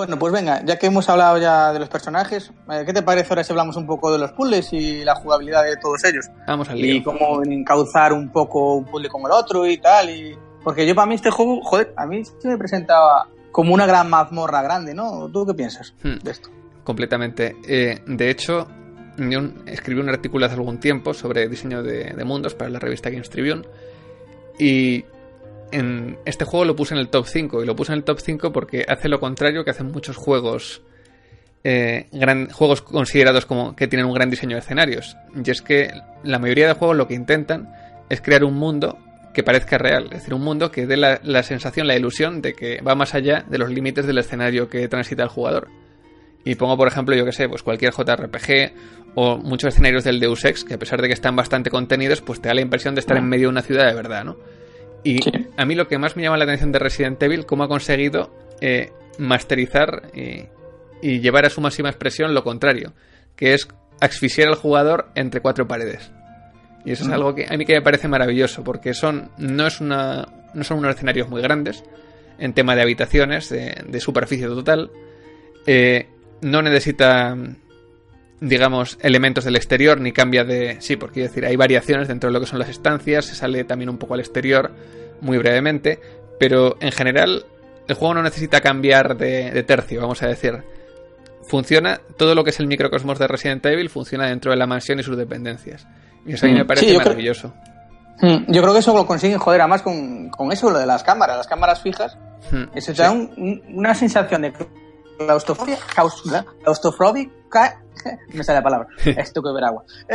Bueno, pues venga, ya que hemos hablado ya de los personajes, eh, ¿qué te parece ahora si hablamos un poco de los puzzles y la jugabilidad de todos ellos? Vamos al Y lío. cómo encauzar un poco un puzzle con el otro y tal. Y... Porque yo para mí este juego, joder, a mí se me presentaba como una gran mazmorra grande, ¿no? ¿Tú qué piensas Hmm. de esto? Completamente. Eh, de hecho, yo escribí un artículo hace algún tiempo sobre diseño de, de mundos para la revista Games Tribune. Y en este juego lo puse en el top 5. Y lo puse en el top 5 porque hace lo contrario que hacen muchos juegos. eh, gran- juegos considerados como que tienen un gran diseño de escenarios. Y es que la mayoría de juegos lo que intentan es crear un mundo que parezca real. Es decir, un mundo que dé la, la sensación, la ilusión de que va más allá de los límites del escenario que transita el jugador. Y pongo, por ejemplo, yo que sé, pues cualquier JRPG o muchos escenarios del Deus Ex, que a pesar de que están bastante contenidos, pues te da la impresión de estar en medio de una ciudad de verdad, ¿no? Y Sí. a mí lo que más me llama la atención de Resident Evil, cómo ha conseguido eh, masterizar eh, y llevar a su máxima expresión lo contrario, que es asfixiar al jugador entre cuatro paredes. Y eso es algo que a mí que me parece maravilloso, porque son no es una no son unos escenarios muy grandes en tema de habitaciones, de, de superficie total. Eh, no necesita digamos, elementos del exterior, ni cambia de... Sí, porque decir, hay variaciones dentro de lo que son las estancias, se sale también un poco al exterior, muy brevemente, pero en general el juego no necesita cambiar de, de tercio, vamos a decir. Funciona, todo lo que es el microcosmos de Resident Evil funciona dentro de la mansión y sus dependencias. Y eso a mí Mm. me parece Sí, yo creo- maravilloso. Hmm, Yo creo que eso lo consiguen, joder, además con, con eso, lo de las cámaras, las cámaras fijas. Hmm, Eso te sí. da un- un- una sensación de claustrofobia, claus- claustrofóbica, [laughs] me sale la palabra, [laughs] esto que beber agua. [laughs]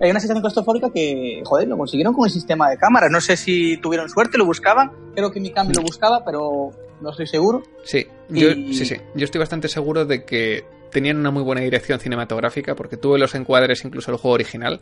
Hay una sensación claustrofóbica que, joder, lo consiguieron con el sistema de cámaras. No sé si tuvieron suerte, lo buscaban, creo que mi cambio lo buscaba, pero no estoy seguro. Sí, yo, sí, sí. Yo estoy bastante seguro de que tenían una muy buena dirección cinematográfica porque tuve los encuadres incluso del juego original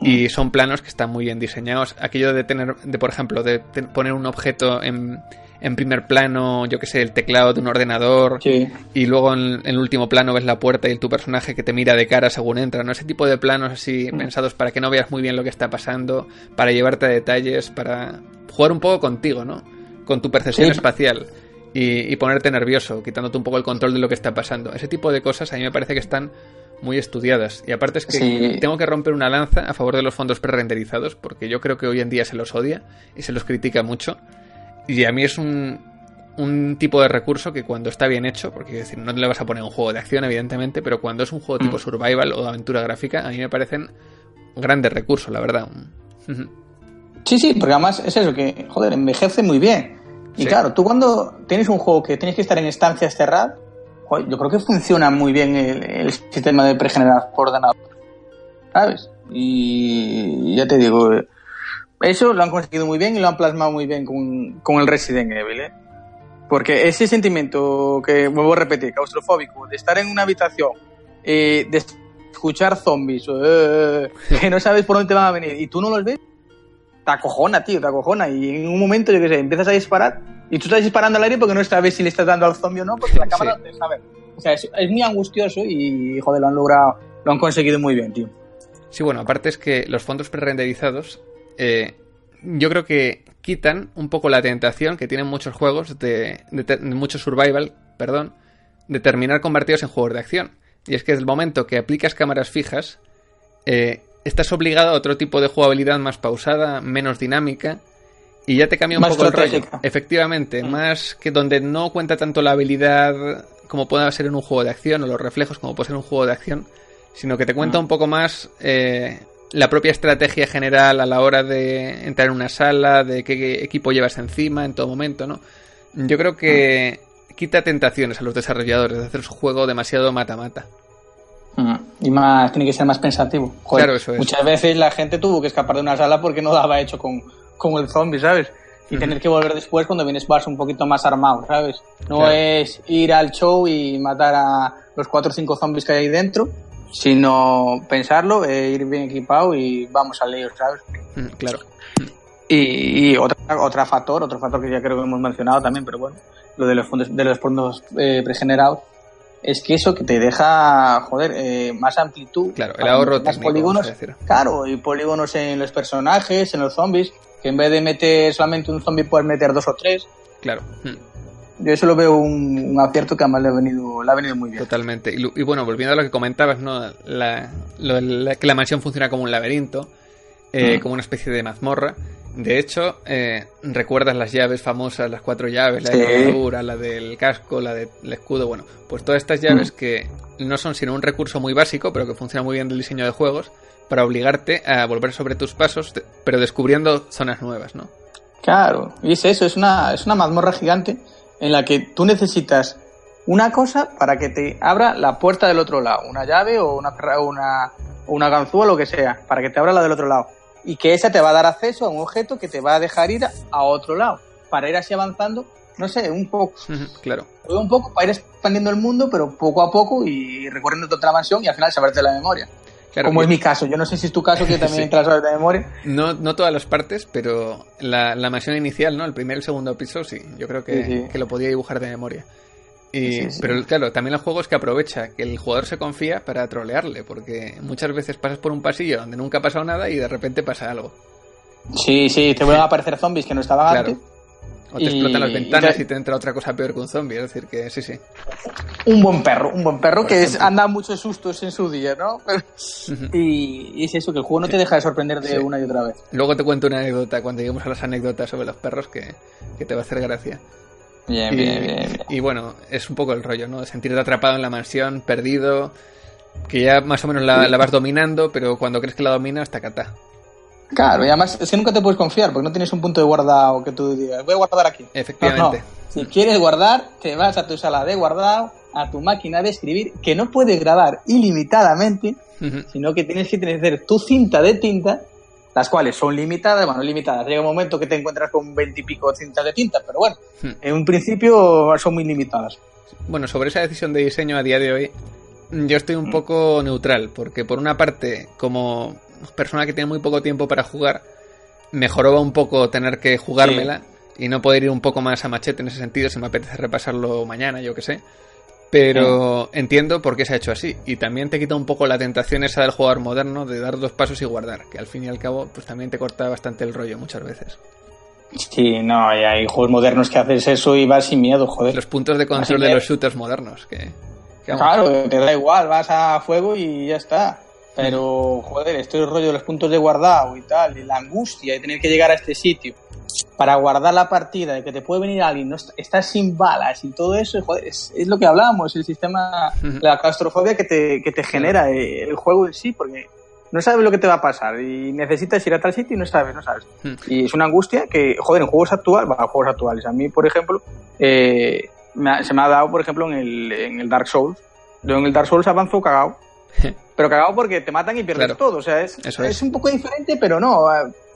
y son planos que están muy bien diseñados. Aquello de tener, de por ejemplo, de poner un objeto en, en primer plano, yo que sé, el teclado de un ordenador Sí. y luego en, en el último plano ves la puerta y tu personaje que te mira de cara según entra, ¿no? Ese tipo de planos así Mm. pensados para que no veas muy bien lo que está pasando, para llevarte a detalles, para jugar un poco contigo, ¿no? Con tu percepción Sí. espacial y, y ponerte nervioso, quitándote un poco el control de lo que está pasando. Ese tipo de cosas a mí me parece que están muy estudiadas. Y aparte es que Sí. tengo que romper una lanza a favor de los fondos pre-renderizados, porque yo creo que hoy en día se los odia y se los critica mucho. Y a mí es un, un tipo de recurso que cuando está bien hecho, porque quiero decir, no le vas a poner un juego de acción, evidentemente, pero cuando es un juego tipo Mm. survival o de aventura gráfica, a mí me parecen grandes recursos, la verdad. Sí, sí, porque además es eso, que, joder, envejece muy bien. Y Sí. claro, tú cuando tienes un juego que tienes que estar en estancias cerradas, joder, yo creo que funciona muy bien el, el sistema de pregenerar por ordenador. ¿Sabes? Y ya te digo, eso lo han conseguido muy bien y lo han plasmado muy bien con, con el Resident Evil, ¿eh? Porque ese sentimiento que, vuelvo a repetir, claustrofóbico, de estar en una habitación, eh, de escuchar zombies, eh, que no sabes por dónde te van a venir y tú no los ves, te acojona, tío, te acojona. Y en un momento, yo qué sé, empiezas a disparar y tú estás disparando al aire porque no sabes si le estás dando al zombie o no, porque la cámara Sí. no te ver. O sea, es, es muy angustioso y, joder, lo han logrado, lo han conseguido muy bien, tío. Sí, bueno, aparte es que los fondos pre-renderizados eh, yo creo que quitan un poco la tentación que tienen muchos juegos de, de, te- de mucho survival, perdón, de terminar convertidos en juegos de acción. Y es que desde el momento que aplicas cámaras fijas, eh, estás obligado a otro tipo de jugabilidad más pausada, menos dinámica, y ya te cambia un Más poco el rollo. Efectivamente, Mm. más que donde no cuenta tanto la habilidad como pueda ser en un juego de acción, o los reflejos como puede ser un juego de acción, sino que te cuenta Mm. un poco más eh, la propia estrategia general a la hora de entrar en una sala, de qué equipo llevas encima en todo momento, ¿no? Yo creo que quita tentaciones a los desarrolladores de hacer su juego demasiado mata-mata. Mm. Y más, tiene que ser más pensativo. Joder, Claro, eso es. Muchas veces la gente tuvo que escapar de una sala porque no daba hecho con, con el zombie, ¿sabes? Y tener que volver después cuando vienes vas un poquito más armado, ¿sabes? No Claro. es ir al show y matar a los cuatro o cinco zombies que hay ahí dentro, sino pensarlo, e ir bien equipado y vamos al lío, ¿sabes? Mm, Claro. Y, y otra, otra factor, otro factor que ya creo que hemos mencionado también, pero bueno, lo de los fondos, de los fondos eh, pregenerados, es que eso que te deja, joder, eh, más amplitud. Claro, el ahorro más técnico, polígonos, claro, y polígonos en los personajes, en los zombies, que en vez de meter solamente un zombie puedes meter dos o tres. Claro. Mm. Yo eso lo veo un, un acierto que además le ha venido, le ha venido muy bien. Totalmente. Y, y bueno, volviendo a lo que comentabas, ¿no? La, lo- la- que la mansión funciona como un laberinto, eh, Mm. como una especie de mazmorra. De hecho, eh, recuerdas las llaves famosas, las cuatro llaves, la Sí. de la armadura, la del casco, la del escudo, bueno, pues todas estas llaves Mm. que no son sino un recurso muy básico, pero que funciona muy bien del diseño de juegos, para obligarte a volver sobre tus pasos, pero descubriendo zonas nuevas, ¿no? Claro, y es eso, es una, es una mazmorra gigante en la que tú necesitas una cosa para que te abra la puerta del otro lado, una llave o una, una, una ganzúa, lo que sea, para que te abra la del otro lado. Y que esa te va a dar acceso a un objeto que te va a dejar ir a otro lado, para ir así avanzando, no sé, un poco, claro. un poco para ir expandiendo el mundo, pero poco a poco y recorriendo toda la mansión y al final saberte la memoria. Claro, Como es mi caso, yo no sé si es tu caso que [laughs] también Sí. la sabes de memoria. No, no todas las partes, pero la, la mansión inicial, ¿no? El primer y el segundo piso, sí. Yo creo que, Sí, sí. que lo podía dibujar de memoria. Y. Pero claro, también el juego es que aprovecha que el jugador se confía para trolearle, porque muchas veces pasas por un pasillo donde nunca ha pasado nada y de repente pasa algo. Sí, sí, te vuelven a aparecer zombies que no estaban Claro. antes. O te Y- explotan las y ventanas te- y te entra otra cosa peor que un zombie. Es decir, que sí, sí. un buen perro, un buen perro Por que es, anda muchos sustos en su día, ¿no? [laughs] y, y es eso, que el juego no te deja de sorprender de Sí. una y otra vez. Luego te cuento una anécdota cuando lleguemos a las anécdotas sobre los perros que, que te va a hacer gracia. Bien, Y, bien, bien. bien. y bueno, es un poco el rollo, ¿no? Sentirte atrapado en la mansión, perdido, que ya más o menos la, la vas dominando, pero cuando crees que la dominas, tacata. Claro, y además es que nunca te puedes confiar porque no tienes un punto de guardado que tú digas, voy a guardar aquí. Efectivamente. No, no. Si quieres guardar, te vas a tu sala de guardado, a tu máquina de escribir, que no puedes grabar ilimitadamente, sino que tienes que tener tu cinta de tinta, las cuales son limitadas, bueno, limitadas. Llega un momento que te encuentras con veintipico cintas de tinta, pero bueno, Hmm. en un principio son muy limitadas. Bueno, sobre esa decisión de diseño a día de hoy, yo estoy un poco neutral, porque por una parte, como persona que tiene muy poco tiempo para jugar, mejoró un poco tener que jugármela y no poder ir un poco más a machete en ese sentido, si me apetece repasarlo mañana, yo que sé. Pero entiendo por qué se ha hecho así. Y también te quita un poco la tentación esa del jugador moderno de dar dos pasos y guardar, que al fin y al cabo, pues también te corta bastante el rollo muchas veces. Sí, no, y hay juegos modernos que haces eso y vas sin miedo, joder. Los puntos de control de los shooters modernos, que... Claro, te da igual, vas a fuego y ya está. Pero, joder, esto es rollo de los puntos de guardado y tal, y la angustia de tener que llegar a este sitio para guardar la partida, de que te puede venir alguien, no est- estás sin balas y todo eso, joder, es, es lo que hablábamos, el sistema, la claustrofobia que te, que te genera el juego en sí, porque no sabes lo que te va a pasar y necesitas ir a tal sitio y no sabes, no sabes. Y es una angustia que, joder, en juegos actuales, bueno, juegos actuales, a mí, por ejemplo, eh, me ha- se me ha dado, por ejemplo, en el, en el Dark Souls. Yo en el Dark Souls avanzo cagado. [laughs] Pero cagado porque te matan y pierdes Claro. todo. O sea, es, Eso es es. un poco diferente, pero no.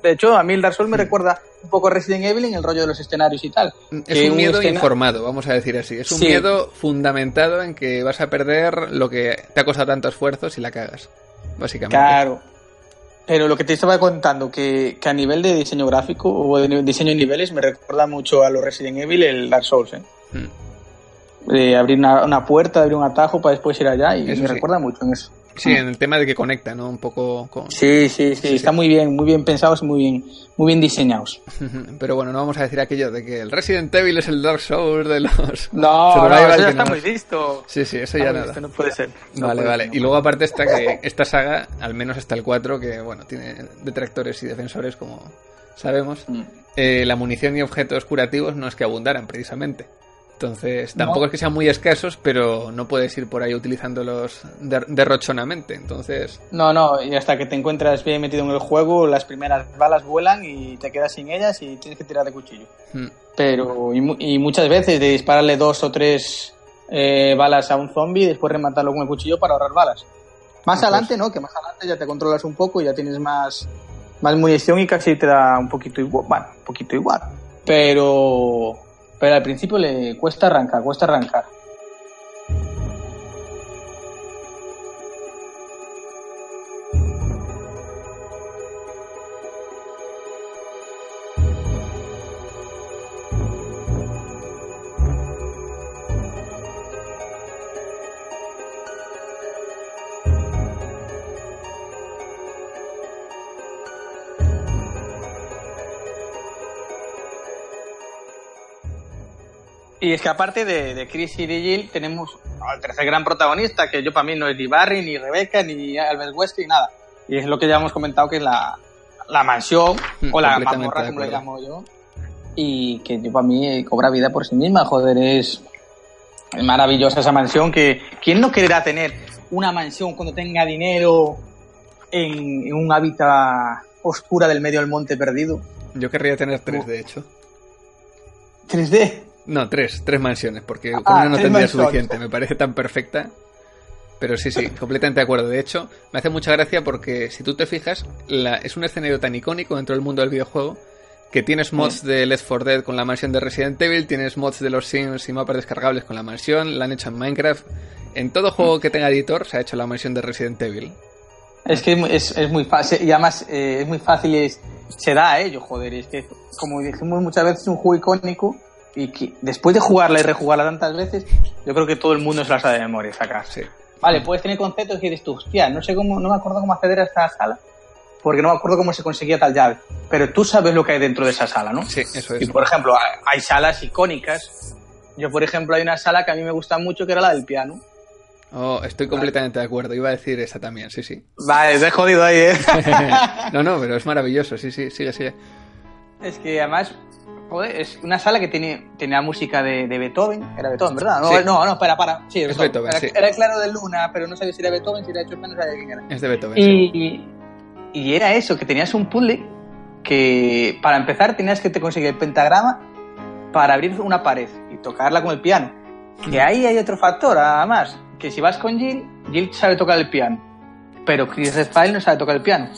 De hecho, a mí el Dark Souls me recuerda un poco a Resident Evil en el rollo de los escenarios y tal. Es que un un miedo escena- informado, vamos a decir así. Es un Sí. miedo fundamentado en que vas a perder lo que te ha costado tanto esfuerzo si la cagas, básicamente. Claro. Pero lo que te estaba contando, que, que a nivel de diseño gráfico o de diseño de niveles me recuerda mucho a los Resident Evil el Dark Souls, ¿eh? Mm. De abrir una, una puerta, abrir un atajo para después ir allá y Eso me sí. recuerda mucho en eso. Sí, en el tema de que conecta, ¿no? Un poco con... Sí, sí, sí, Sí, está sí. muy bien, muy bien pensados y muy bien, muy bien diseñados. [laughs] Pero bueno, no vamos a decir aquello de que el Resident Evil es el Dark Souls de los... [laughs] No, no, eso ya está nos- muy visto. Sí, sí, eso Está ya muy nada. visto, no puede ser. No Vale, puede vale. ser, Y luego aparte está que esta saga, al menos hasta el 4, que bueno, tiene detractores y defensores como sabemos, Mm. eh, la munición y objetos curativos no es que abundaran precisamente. Entonces, tampoco No. es que sean muy escasos, pero no puedes ir por ahí utilizándolos der- derrochonamente. Entonces, No, no, y hasta que te encuentras bien metido en el juego, las primeras balas vuelan y te quedas sin ellas y tienes que tirar de cuchillo. mm, Pero, y, y muchas veces de dispararle dos o tres eh, balas a un zombie y después rematarlo con el cuchillo para ahorrar balas. Más adelante, ¿no? Que más adelante ya te controlas un poco y ya tienes más, más munición y casi te da un poquito igual. Bueno, un poquito igual. Pero, pero al principio le cuesta arrancar, cuesta arrancar. Y es que aparte de, de Chris y de Jill, tenemos al tercer gran protagonista, que yo para mí no es ni Barry, ni Rebecca, ni Albert West, ni nada. Y es lo que ya hemos comentado, que es la, la mansión, Mm, o la mazmorra, como le llamo yo. Y que yo para mí eh, cobra vida por sí misma, joder, es maravillosa esa mansión que... ¿Quién no querrá tener una mansión cuando tenga dinero en, en un hábitat oscura del medio del monte perdido? Yo querría tener tres, de hecho. 3D. No, tres, tres mansiones, porque con Ah, una no tendría mansiones. suficiente. Me parece tan perfecta. Pero sí, sí, completamente de acuerdo. De hecho, me hace mucha gracia porque si tú te fijas, la- es un escenario tan icónico dentro del mundo del videojuego que tienes mods de Left 4 Dead con la mansión de Resident Evil, tienes mods de los Sims y mapas descargables con la mansión, la han hecho en Minecraft. En todo juego que tenga editor se ha hecho la mansión de Resident Evil. Es que es, muy- es, muy fácil, y además eh, es muy fácil y es- se da a ello, joder. Es que, como dijimos muchas veces, es un juego icónico y que después de jugarla y rejugarla tantas veces, yo creo que todo el mundo se la sabe de memoria sacar. Sí. Vale, puedes tener conceptos que dices tú, hostia, no sé cómo, no me acuerdo cómo acceder a esta sala, porque no me acuerdo cómo se conseguía tal llave, pero tú sabes lo que hay dentro de esa sala, ¿no? Sí, eso Y es. por ejemplo, hay, hay salas icónicas. Yo, por ejemplo, hay una sala que a mí me gusta mucho que era la del piano. Oh, estoy completamente de acuerdo. Iba a decir esa también, sí, sí. [laughs] Vale, te he jodido ahí, ¿eh? [laughs] no, no, pero es maravilloso, sí, sí, sigue, sigue. Es que además, joder, es una sala que tiene, tenía música de, de Beethoven. Era Beethoven, ¿verdad? No, Sí. no, no, espera, para. Sí, Es Beethoven, era, sí. era claro de Luna, pero no sabía si era Beethoven, si era Chopin, no sabía quién era. Es de Beethoven. sí. Y, y era eso, que tenías un puzzle que para empezar tenías que te conseguir el pentagrama para abrir una pared y tocarla con el piano. Que ahí hay otro factor, además, que si vas con Jill, Jill sabe tocar el piano, pero Chris Redfield no sabe tocar el piano.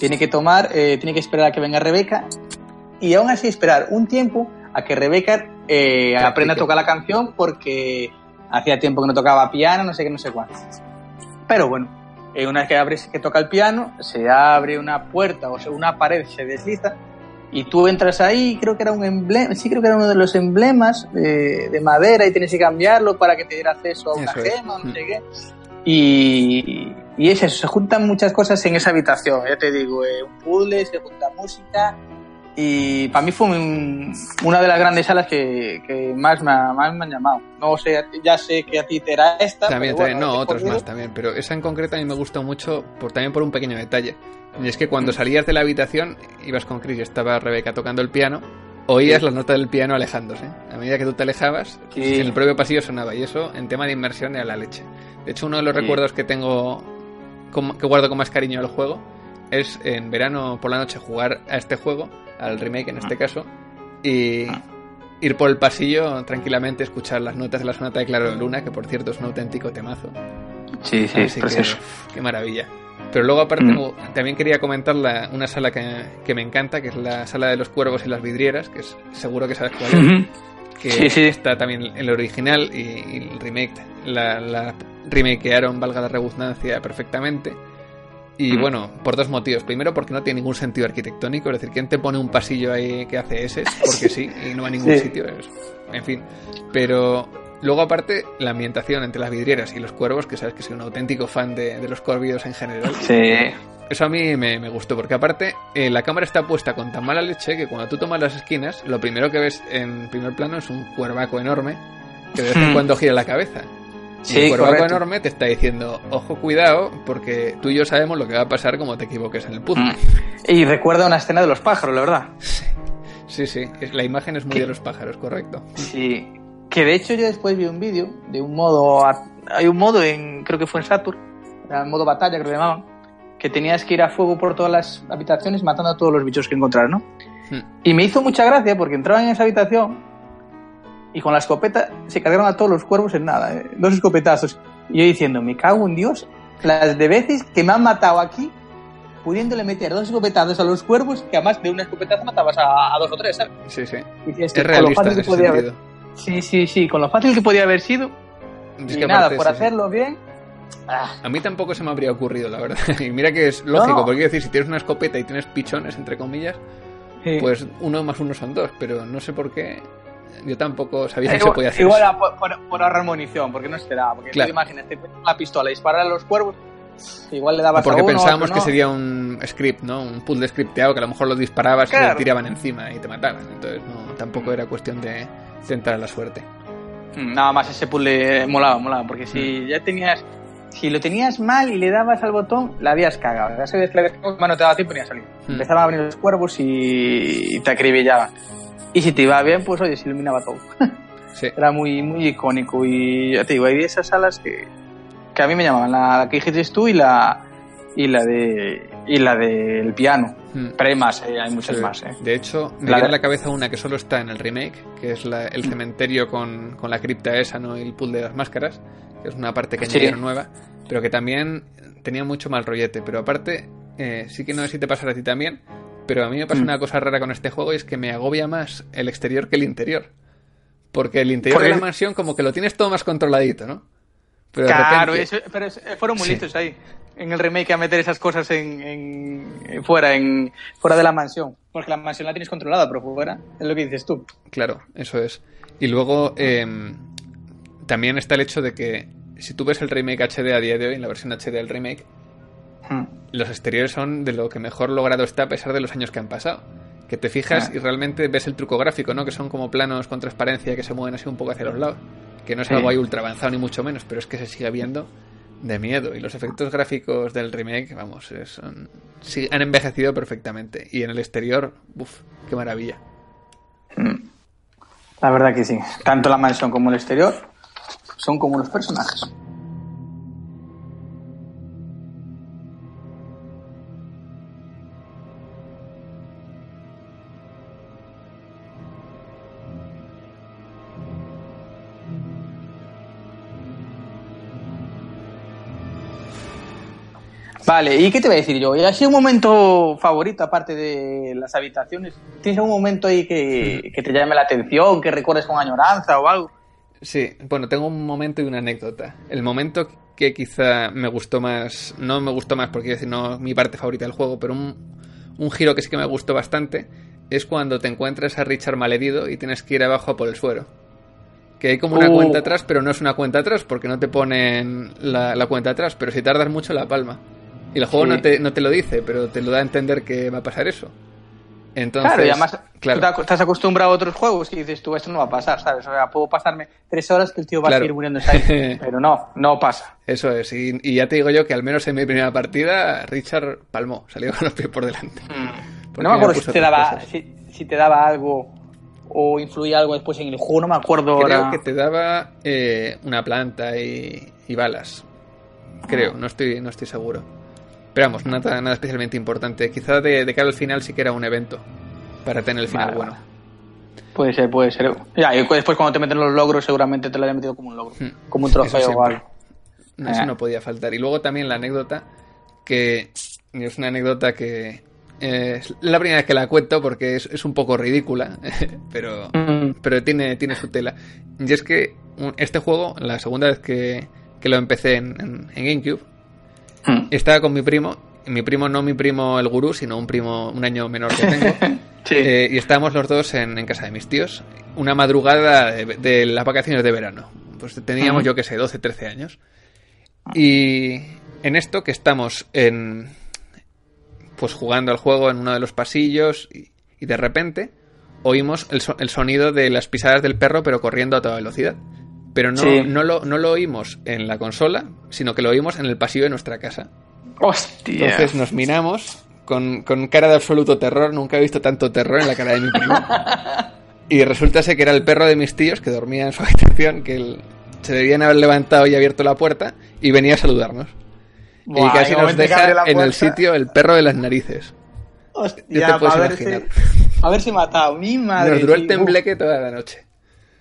Tiene que tomar, eh, tiene que esperar a que venga Rebeca y aún así esperar un tiempo a que Rebeca eh, aprenda a tocar la canción porque hacía tiempo que no tocaba piano, no sé qué, no sé cuánto. Pero bueno, eh, una vez que abres, que toca el piano, se abre una puerta o sea, una pared se desliza y tú entras ahí, creo que era un emblema, sí creo que era uno de los emblemas de, de madera y tienes que cambiarlo para que te diera acceso a una Eso es. gema o no Mm. sé qué. Y, y es eso, se juntan muchas cosas en esa habitación, ya te digo, eh, un puzzle, se junta música y para mí fue un- una de las grandes salas que, que más, me, ha- más me han llamado. No sé, ya sé que a ti te era esta. También, pero también, bueno, no, otros más también, pero esa en concreto a mí me gustó mucho por, también por un pequeño detalle. Y es que cuando salías de la habitación, ibas con Chris y estaba Rebeca tocando el piano, oías las notas del piano alejándose. A medida que tú te alejabas, Sí. en el propio pasillo sonaba, y eso en tema de inmersión era la leche. De hecho, uno de los Sí. recuerdos que tengo, con- que guardo con más cariño del juego, es en verano por la noche jugar a este juego, al remake en este caso, y ir por el pasillo tranquilamente, escuchar las notas de la sonata de Claro de Luna, que por cierto es un auténtico temazo. Sí, sí, Así que, qué maravilla. Pero luego aparte Mm. también quería comentar la- una sala que, que me encanta, que es la sala de los cuervos y las vidrieras, que es, seguro que sabes cuál es, que Sí, sí. está también el original y, y el remake, la, la remakearon, valga la redundancia, perfectamente. Y Mm. bueno, por dos motivos. Primero, porque no tiene ningún sentido arquitectónico, es decir, ¿quién te pone un pasillo ahí que hace ese? [laughs] Porque sí, y no va a ningún Sí. sitio. en fin. Pero luego, aparte, la ambientación entre las vidrieras y los cuervos, que sabes que soy un auténtico fan de, de los corvidos en general. Sí. Eso a mí me, me gustó, porque aparte eh, la cámara está puesta con tan mala leche que cuando tú tomas las esquinas, lo primero que ves en primer plano es un cuervaco enorme que de vez en Hmm. cuando gira la cabeza. Sí, el enorme te está diciendo, ojo, cuidado, porque tú y yo sabemos lo que va a pasar como te equivoques en el puzzle. Mm. Y recuerda una escena de los pájaros, la verdad. Sí, sí, es- la imagen es muy ¿Qué? de los pájaros, correcto. Sí. Que de hecho yo después vi un vídeo de un modo... Hay un modo en... Creo que fue en Saturn. Era el modo batalla, creo que lo llamaban. Que tenías que ir a fuego por todas las habitaciones matando a todos los bichos que encontraras, ¿no? Hmm. Y me hizo mucha gracia porque entraban en esa habitación y con la escopeta se cargaron a todos los cuervos en nada, eh, dos escopetazos. Y yo diciendo, me cago en Dios, las de veces que me han matado aquí, pudiéndole meter dos escopetazos a los cuervos, que además de una escopetazo matabas a, a dos o tres, ¿sabes? Sí, sí. Y Es con lo realista fácil en que ese podía haber- sentido. Sí, sí, sí, con lo fácil que podía haber sido. Es y que nada, aparte, por sí, sí. hacerlo bien. ah, A mí tampoco se me habría ocurrido, la verdad. [laughs] Y mira que es lógico, No. porque decir, si tienes una escopeta y tienes pichones, entre comillas, sí. pues uno más uno son dos, pero no sé por qué. Yo tampoco sabía que se podía hacer. igual eso. por, por- por ahorrar munición, porque no se te daba. Porque Claro. tú imagínate, pones la pistola y disparar a los cuervos, igual le dabas porque a uno, pensábamos que sería un script, ¿no? Un puzzle scripteado que a lo mejor lo disparabas y te tiraban encima y te mataban. Entonces, no, tampoco era cuestión de tentar la suerte. Mm, Nada más ese puzzle molaba, molaba, porque si ya tenías, si lo tenías mal y le dabas al botón, la habías cagado. Ya sabes que la habías cagado, no te daba tiempo ni a salir. Mm. Empezaban a venir los cuervos y, y te acribillaban. Y si te iba bien, pues oye, se iluminaba todo. [laughs] Sí. Era muy, muy icónico y ya te digo, hay esas salas que, que a mí me llamaban, la, la que dijiste tú y la, y la de, y la del piano. Mm. Pero hay más, eh, hay muchas Sí. más, eh. De hecho, me viene a la cabeza una que solo está en el remake, que es la- el cementerio con, con la cripta esa, ¿no? Y el pool de las máscaras, que es una parte que Sí. añadieron nueva, pero que también tenía mucho mal rollete. Pero aparte, eh, sí que no sé si te pasará a ti también, pero a mí me pasa Mm. una cosa rara con este juego y es que me agobia más el exterior que el interior. Porque el interior de la mansión como que lo tienes todo más controladito, ¿no? Pero de Claro, repente- eso- pero es- fueron muy Sí. listos ahí. En el remake a meter esas cosas en, en- en- fuera, en, fuera de la mansión. Porque la mansión la tienes controlada, pero fuera es lo que dices tú. Claro, eso es. Y luego eh, también está el hecho de que si tú ves el remake HD a día de hoy, en la versión HD del remake, Hmm. los exteriores son de lo que mejor logrado está a pesar de los años que han pasado. Que te fijas Ah. y realmente ves el truco gráfico, ¿no? Que son como planos con transparencia que se mueven así un poco hacia los lados. Que no es Sí. algo ahí ultra avanzado ni mucho menos, pero es que se sigue viendo de miedo. Y los efectos gráficos del remake, vamos, son- sí, han envejecido perfectamente. Y en el exterior, uff, qué maravilla. La verdad que sí. Tanto la mansión como el exterior son como los personajes. Vale, ¿y qué te voy a decir yo? ¿Y ha sido un momento favorito, aparte de las habitaciones? ¿Tienes algún momento ahí que, que te llame la atención, que recuerdes con añoranza o algo? Sí, bueno, tengo un momento y una anécdota. El momento que quizá me gustó más, no me gustó más porque decir, no mi parte favorita del juego, pero un, un giro que sí que me gustó bastante es cuando te encuentras a Richard malherido y tienes que ir abajo a por el suero. Que hay como una Uh. cuenta atrás, pero no es una cuenta atrás porque no te ponen la, la cuenta atrás, pero si tardas mucho la palma. Y el juego Sí. no, te, no te lo dice, pero te lo da a entender que va a pasar eso. Entonces, claro, y además claro. tú estás acostumbrado a otros juegos y dices tú, esto no va a pasar, ¿sabes? O sea, puedo pasarme tres horas que el tío va Claro. a seguir muriéndose ahí. [laughs] pero no, no pasa. Eso es, y, y ya te digo yo que al menos en mi primera partida Richard palmó, salió con los pies por delante. Porque no me acuerdo si te, daba, si, si te daba algo o influía algo después en el juego, no me acuerdo Creo ahora. que te daba eh, una planta y, y balas. Creo, no estoy, no estoy seguro. Pero vamos, nada, nada especialmente importante. Quizá de, de cara al final sí que era un evento para tener el final Vale, bueno. vale. Puede ser, puede ser. Ya, y después cuando te meten los logros seguramente te lo hayan metido como un logro, Hmm. como un trofeo o algo. No, Eso Eh. no podía faltar. Y luego también la anécdota, que es una anécdota que eh, es la primera vez que la cuento porque es, es un poco ridícula, [laughs] pero, Mm. pero tiene, tiene su tela. Y es que este juego, la segunda vez que, que lo empecé en, en- en GameCube, Hmm. estaba con mi primo. y Mi primo, no mi primo el gurú, sino un primo un año menor que tengo. [laughs] Sí. Eh, y estábamos los dos en, en casa de mis tíos. Una madrugada de, de las vacaciones de verano. Pues teníamos, Ujú. yo que sé, 12, 13 años. Y en esto que estamos en. Pues jugando al juego en uno de los pasillos. Y, y de repente oímos el, so- el sonido de las pisadas del perro, pero corriendo a toda velocidad. Pero no, Sí. no, lo, no lo oímos en la consola, sino que lo oímos en el pasillo de nuestra casa. Hostia. Entonces nos miramos con, con cara de absoluto terror. Nunca he visto tanto terror en la cara de mi primo. [laughs] Y resulta ser que era el perro de mis tíos que dormía en su [laughs] habitación, que él- se debían haber levantado y abierto la puerta y venía a saludarnos. Buah, y casi nos deja en el sitio el perro de las narices. Hostia, Ya te puedes para haberse, imaginar. haberse matado. Mi madre. Nos duró el tembleque toda la noche.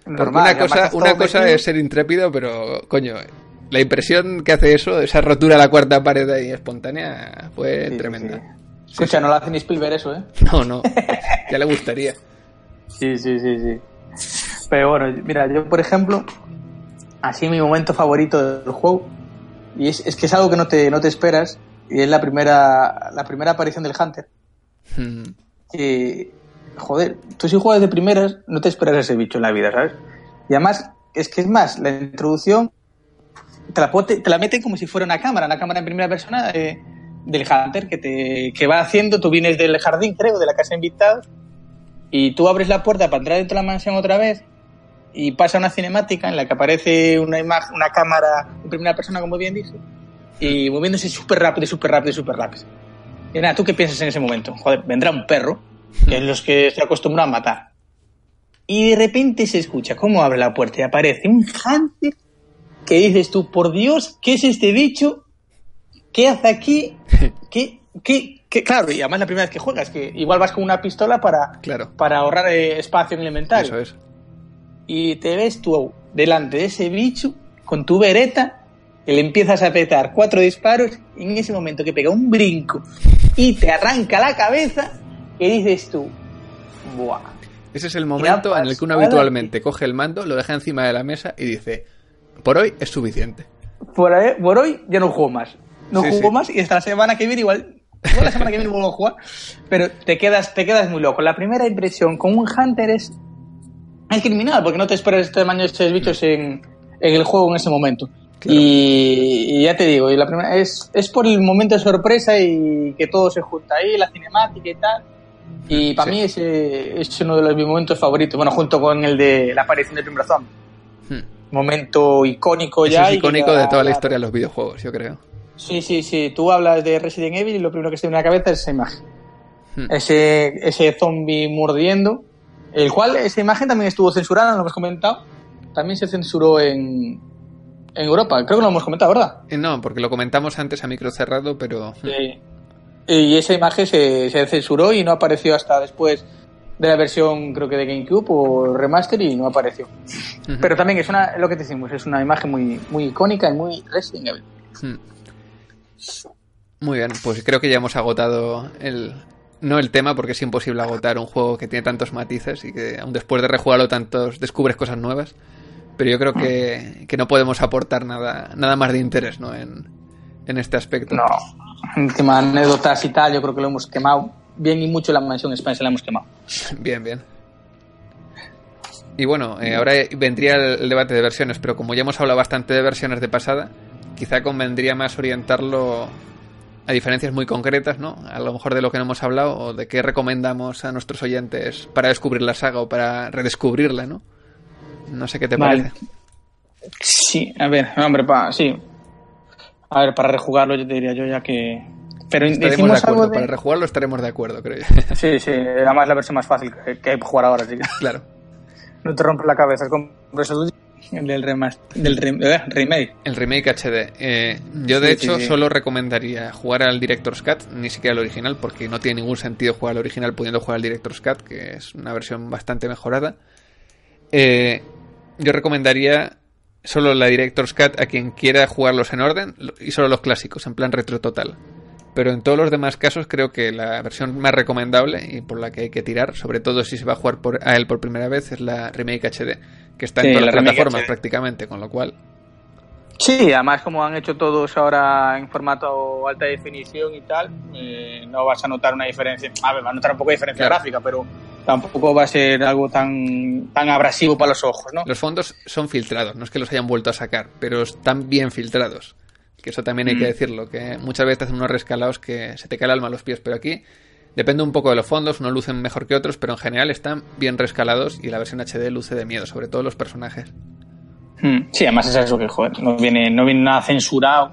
Normal, una cosa, una cosa es ser intrépido, pero coño, la impresión que hace eso, esa rotura de la cuarta pared ahí espontánea, fue Sí, tremenda. sí. Escucha, no lo hace ni Spielberg eso, ¿eh? [laughs] No, no, ya le gustaría. Sí, sí, sí, sí. Pero bueno, mira, yo por ejemplo, así mi momento favorito del juego, y es, es que es algo que no te, no te esperas, y es la primera, la primera aparición del Hunter. Que, joder, tú si juegas de primeras, no te esperas ese bicho en la vida, ¿sabes? Y además, es que es más, la introducción te la, meten como si fuera una cámara, una cámara en primera persona del Hunter que, te, que va haciendo, tú vienes del jardín, creo, de la casa de invitados, y tú abres la puerta para entrar dentro de la mansión otra vez, y pasa una cinemática en la que aparece una imagen, una cámara en primera persona, como bien dije, y moviéndose súper rápido, súper rápido, súper rápido. Y nada, ¿tú qué piensas en ese momento? Joder, vendrá un perro, que es los que se acostumbran a matar. Y de repente se escucha cómo abre la puerta y aparece un hunter que dices tú, por Dios, ¿qué es este bicho? ¿Qué hace aquí? [laughs] ¿Qué, qué, qué? Claro, y además la primera vez que juegas, que igual vas con una pistola para, Claro. para ahorrar eh, espacio en el inventario. Eso es. Y te ves tú delante de ese bicho con tu vereta y le empiezas a petar cuatro disparos y en ese momento que pega un brinco y te arranca la cabeza que dices tú, ¡buah! Ese es el momento en el que uno habitualmente coge el mando, lo deja encima de la mesa y dice, por hoy es suficiente. Por, por hoy ya no juego más. No Sí, juego sí. más y hasta la semana que viene igual... Igual la semana que viene vuelvo a jugar, pero te quedas, te quedas muy loco. La primera impresión con un Hunter es, es criminal, porque no te esperas este tamaño de estos bichos en, en el juego en ese momento. Claro. Y, y ya te digo, y la primera es, es por el momento de sorpresa y que todo se junta ahí, la cinemática y tal. Y para Sí. mí ese es uno de los, mis momentos favoritos, bueno, junto con el de la aparición primer zombie. Hmm. Momento icónico Eso ya. es icónico de toda la historia de los videojuegos, yo creo. Sí, sí, sí. Tú hablas de Resident Evil y lo primero que se te viene a la cabeza es esa imagen. Hmm. Ese, ese zombie mordiendo. El cual, esa imagen también estuvo censurada, lo hemos comentado. También se censuró en, en Europa. Creo que lo hemos comentado, ¿verdad? Eh, No, porque lo comentamos antes a micro cerrado, pero... Sí. Y esa imagen se, se censuró y no apareció hasta después de la versión, creo que de GameCube o remaster y no apareció. Pero también es una, lo que te decimos, es una imagen muy, muy icónica y muy Resident Evil. Hmm. Muy bien, pues creo que ya hemos agotado el... No el tema, porque es imposible agotar un juego que tiene tantos matices y que aun después de rejugarlo tantos descubres cosas nuevas. Pero yo creo que, que no podemos aportar nada, nada más de interés ¿no? en, en este aspecto. No, última anécdotas y tal, yo creo que lo hemos quemado bien y mucho la mansión Spencer la hemos quemado. [laughs] Bien, bien. Y bueno, eh, ahora vendría el, el debate de versiones, pero como ya hemos hablado bastante de versiones de pasada, quizá convendría más orientarlo a diferencias muy concretas, ¿no? A lo mejor de lo que no hemos hablado o de qué recomendamos a nuestros oyentes para descubrir la saga o para redescubrirla, ¿no? No sé qué te Vale. parece. Sí, a ver, hombre, pa, sí. A ver, para rejugarlo yo te diría yo ya que... Pero Estaremos de decimos acuerdo, algo de... para rejugarlo estaremos de acuerdo, creo yo. [laughs] Sí, sí, además la versión más fácil que, que hay jugar ahora, sí. [laughs] claro. No te rompe la cabeza, es como el del, remaster, del rem- eh, remake. El remake HD. Eh, yo, de Sí, hecho, sí, sí. solo recomendaría jugar al Director's Cut, ni siquiera al original, porque no tiene ningún sentido jugar al original pudiendo jugar al Director's Cut, que es una versión bastante mejorada. Eh, yo recomendaría solo la Director's Cut a quien quiera jugarlos en orden y solo los clásicos, en plan retro total. Pero en todos los demás casos creo que la versión más recomendable y por la que hay que tirar, sobre todo si se va a jugar por, a él por primera vez, es la Remake HD, que está Sí, en todas la las plataformas HD. prácticamente, con lo cual Sí, además como han hecho todos ahora en formato alta definición y tal, eh, no vas a notar una diferencia. A ver, va a notar un poco de diferencia Claro. gráfica, pero tampoco va a ser algo tan, tan abrasivo para los ojos, ¿no? Los fondos son filtrados, no es que los hayan vuelto a sacar, pero están bien filtrados. Que eso también hay Mm. que decirlo, que muchas veces hacen unos rescalados que se te cae el alma a los pies, pero aquí depende un poco de los fondos, unos lucen mejor que otros, pero en general están bien rescalados y la versión HD luce de miedo, sobre todo los personajes. Mm, Sí, además es eso que, joder, no viene, no viene nada censurado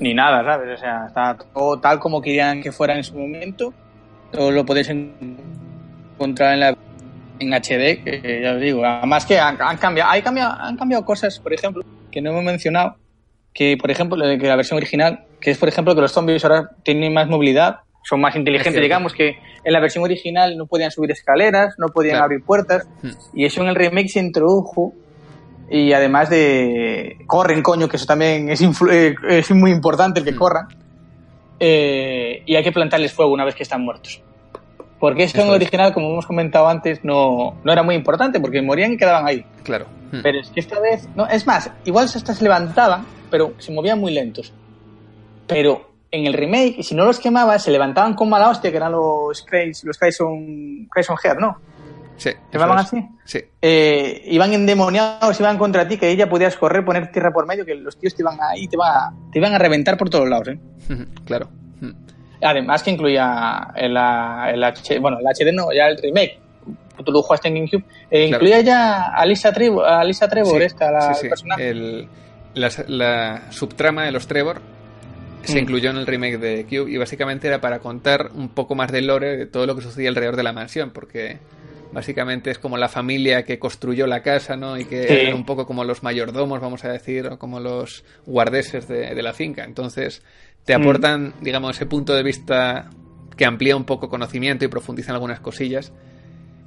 ni nada, ¿sabes? O sea, está todo tal como querían que fuera en su momento. Todo lo podéis encontrar en la en HD, que ya os digo. Además que han, han cambiado, hay cambiado, han cambiado cosas, por ejemplo, que no hemos mencionado, que por ejemplo, que la versión original, que es por ejemplo que los zombies ahora tienen más movilidad, son más Es inteligentes, digamos, que en la versión original no podían subir escaleras, no podían Claro. abrir puertas, Hmm. y eso en el remake se introdujo y además de corren coño que eso también es, eh, es muy importante el que Mm. corran Eh, y hay que plantarles fuego una vez que están muertos porque eso, Eso en el original como hemos comentado antes no, no era muy importante porque morían y quedaban ahí Claro. Hmm. pero es que esta vez no es más igual hasta se levantaban pero se movían muy lentos pero en el remake si no los quemabas se levantaban con mala hostia que eran los Crazy, los Crimson, Crimson Head ¿no? Sí. ¿Se eso llamaban así? Sí. eh, iban endemoniados, iban contra ti, que ya podías correr, poner tierra por medio, que los tíos te iban ahí, te iban a, te iban a reventar por todos lados. ¿eh? [laughs] claro. Además que incluía el, el H, bueno, el HD no, ya el remake. tú lo jugaste en GameCube, eh, incluía ya a Lisa, Trevor, a Lisa Trevor, esta, la sí, personaje. El- la, la subtrama de los Trevor se Mm. incluyó en el remake de Cube y básicamente era para contar un poco más del lore de todo lo que sucedía alrededor de la mansión, porque básicamente es como la familia que construyó la casa, ¿no? Y que Sí. eran un poco como los mayordomos, vamos a decir, o como los guardeses de, de la finca. Entonces te Mm. aportan, digamos, ese punto de vista que amplía un poco conocimiento y profundiza en algunas cosillas.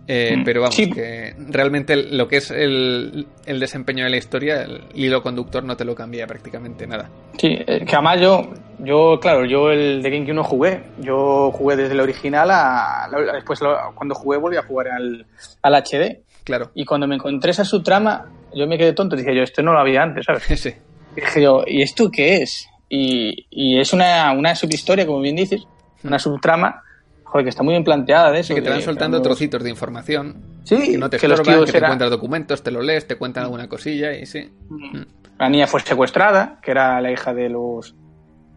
Eh, Mm. pero vamos, Sí. que realmente lo que es el, el desempeño de la historia, el hilo conductor no te lo cambia prácticamente nada. Sí, eh, que además yo, yo, claro, yo el de GameCube no jugué. Yo jugué desde el original a. Después, lo- cuando jugué, volví a jugar al, al HD. Claro. Y cuando me encontré esa subtrama, yo me quedé tonto. Dije yo, esto no lo había antes, ¿sabes? [laughs] Sí. Y dije yo, ¿y esto qué es? Y, y es una, una subhistoria, como bien dices, una subtrama, joder, que está muy bien planteada de eso. Sí, que te van soltando trocitos de información Sí, que no te que los estorban, que te encuentras documentos, te lo lees, te cuentan alguna cosilla y sí. Mm. La niña fue secuestrada, que era la hija de los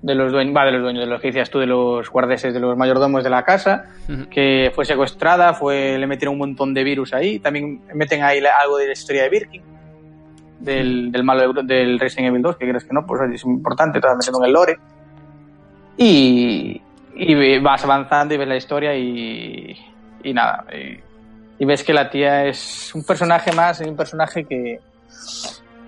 de los dueños, va, de los dueños, de los que decías tú, de los guardeses, de los mayordomos de la casa, que fue secuestrada, fue le metieron un montón de virus ahí, también meten ahí la- algo de la historia de Birkin, del, del malo de- del Resident Evil 2, que crees que no, pues es importante, te vas metiendo en el lore. Y, y vas avanzando y ves la historia y, y nada. Y, y ves que la tía es un personaje más, un personaje que,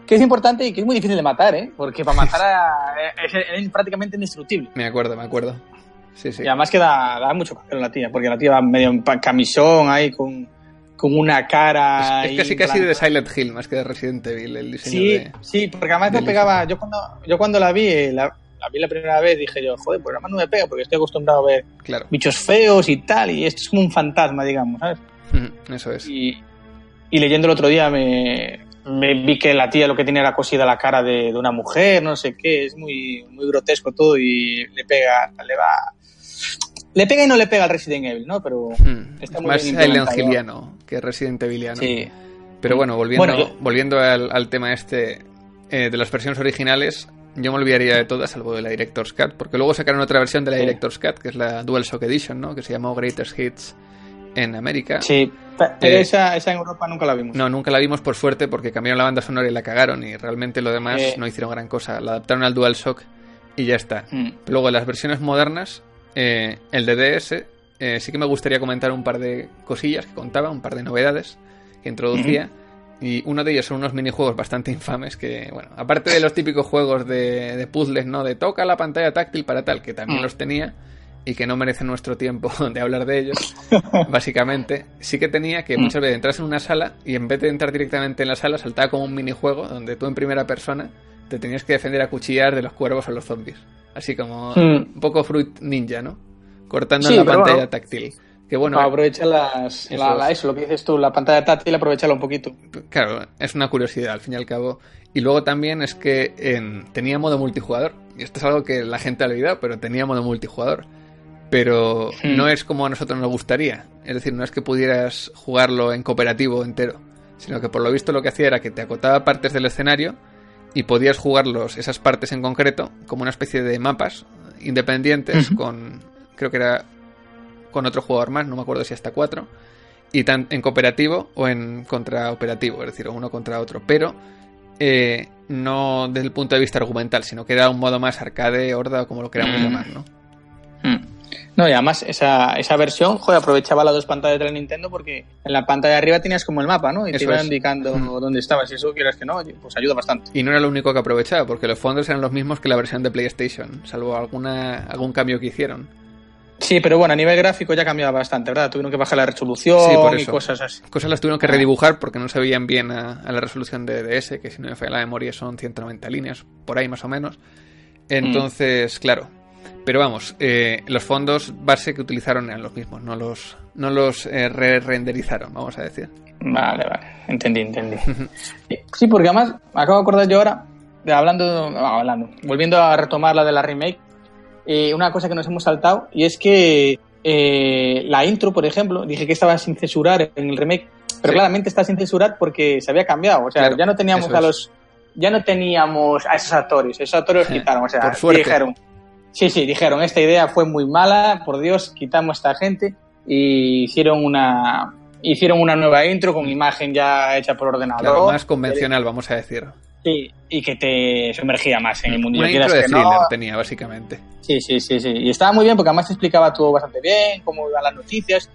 que es importante y que es muy difícil de matar, ¿eh? Porque para matar a, [laughs] es, es prácticamente indestructible. Me acuerdo, me acuerdo. Sí, sí. Y además que da, da mucho cabrón la tía, porque la tía va medio en camisón ahí con, con una cara. Es, casi en casi de Silent Hill más que de Resident Evil el diseño Sí, de... sí, porque además no pegaba. Yo cuando, yo cuando la vi, eh, la, la vi la primera vez, dije yo, joder, pues además no me pega porque estoy acostumbrado a ver Claro. bichos feos y tal, y esto es como un fantasma, digamos, ¿sabes? Ujú, Eso es. Y, y leyendo el otro día me, me vi que la tía lo que tenía era cosida la cara de, de una mujer, no sé qué, es muy, muy grotesco todo y le pega, le va. Le pega y no le pega al Resident Evil, ¿no? Pero Mm, está es muy más Silent. Hilliano que Resident Eviliano. sí. Pero bueno, volviendo, Bueno, yo- volviendo al, al tema este eh, de las versiones originales, yo me olvidaría de todas, salvo de la Director's Cut, porque luego sacaron otra versión de la Sí. Director's Cut, que es la DualShock Edition, ¿no? Que se llamó Greatest Hits en América. Sí, pe- pero Eh, esa, esa en Europa nunca la vimos. No, nunca la vimos por suerte porque cambiaron la banda sonora y la cagaron y realmente lo demás Eh. no hicieron gran cosa. La adaptaron al DualShock y ya está. Mm. Luego, en las versiones modernas, eh, el de DS, eh, sí que me gustaría comentar un par de cosillas que contaba, un par de novedades que introducía. Y uno de ellos son unos minijuegos bastante infames que, bueno, aparte de los típicos juegos de, de puzzles, ¿no? De toca la pantalla táctil para tal, que también Mm. los tenía y que no merecen nuestro tiempo [laughs] de hablar de ellos, [laughs] básicamente, sí que tenía que Mm. muchas veces entras en una sala y en vez de entrar directamente en la sala, saltaba como un minijuego donde tú en primera persona te tenías que defender a cuchillar de los cuervos o los zombies. Así como Mm. un poco Fruit Ninja, ¿no? Cortando Sí, en la pantalla bueno. táctil. Que bueno, Para aprovechar las, Eso la- la- es. eso, lo que dices tú, la pantalla táctil, aprovecharla un poquito. claro, es una curiosidad al fin y al cabo. Y luego también es que en- tenía modo multijugador. Y esto es algo que la gente ha olvidado, pero tenía modo multijugador. Pero Hmm. no es como a nosotros nos gustaría. Es decir, no es que pudieras jugarlo en cooperativo entero. Sino que por lo visto lo que hacía era que te acotaba partes del escenario y podías jugarlos, esas partes en concreto, como una especie de mapas independientes con, creo que era con otro jugador más, no me acuerdo si hasta cuatro, y tan en cooperativo o en contraoperativo, es decir, uno contra otro, pero eh, no desde el punto de vista argumental, sino que era un modo más arcade, horda o como lo queramos Mm. llamar, ¿no? Mm. No, y además esa, esa versión, joder, aprovechaba las dos pantallas de la Nintendo porque en la pantalla de arriba tenías como el mapa, ¿no? Y te iba es. indicando Mm. dónde estabas. Y eso quieras que no, pues ayuda bastante. Y no era lo único que aprovechaba, porque los fondos eran los mismos que la versión de PlayStation, salvo alguna algún cambio que hicieron. Sí, pero bueno, a nivel gráfico ya cambiaba bastante, ¿verdad? Tuvieron que bajar la resolución Sí, por y cosas así. Cosas las tuvieron que redibujar porque no se veían bien a, a la resolución de DS, que si no me falla la memoria son 190 líneas, por ahí más o menos. Entonces, claro. Pero vamos, eh, los fondos base que utilizaron eran los mismos, no los, no los eh, re-renderizaron, vamos a decir. Vale, vale, entendí, entendí. [laughs] sí, porque además me acabo de acordar yo ahora, de hablando, no, hablando, volviendo a retomar la de la remake, eh, una cosa que nos hemos saltado, y es que eh, la intro, por ejemplo, dije que estaba sin censurar en el remake, pero Sí. claramente está sin censurar porque se había cambiado, o sea, Claro, ya no teníamos a los, ya no teníamos a esos actores, esos actores los Eh, quitaron, o sea, dijeron, sí, sí, dijeron, esta idea fue muy mala, por Dios, quitamos a esta gente, y hicieron una, hicieron una nueva intro con imagen ya hecha por ordenador. Claro, más convencional, vamos a decir. Sí, y que te sumergía más en el mundo. Una intro de thriller tenía, básicamente. Sí, sí, sí, sí. Y estaba muy bien porque además te explicaba todo bastante bien, cómo iban las noticias.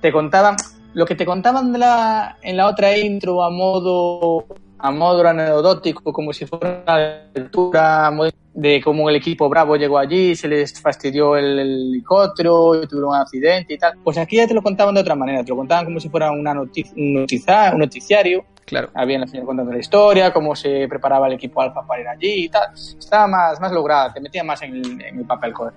Te contaban, lo que te contaban de la, en la otra intro a modo a modo anecdótico, como si fuera una lectura de cómo el equipo Bravo llegó allí, se les fastidió el, helicóptero, tuvieron un accidente y tal. Pues aquí ya te lo contaban de otra manera, te lo contaban como si fuera una noticia, un noticiario. Claro. Habían la señora contando la historia, cómo se preparaba el equipo Alfa para ir allí y tal. Estaba más, más lograda, te metía más en el, en el papel, joder.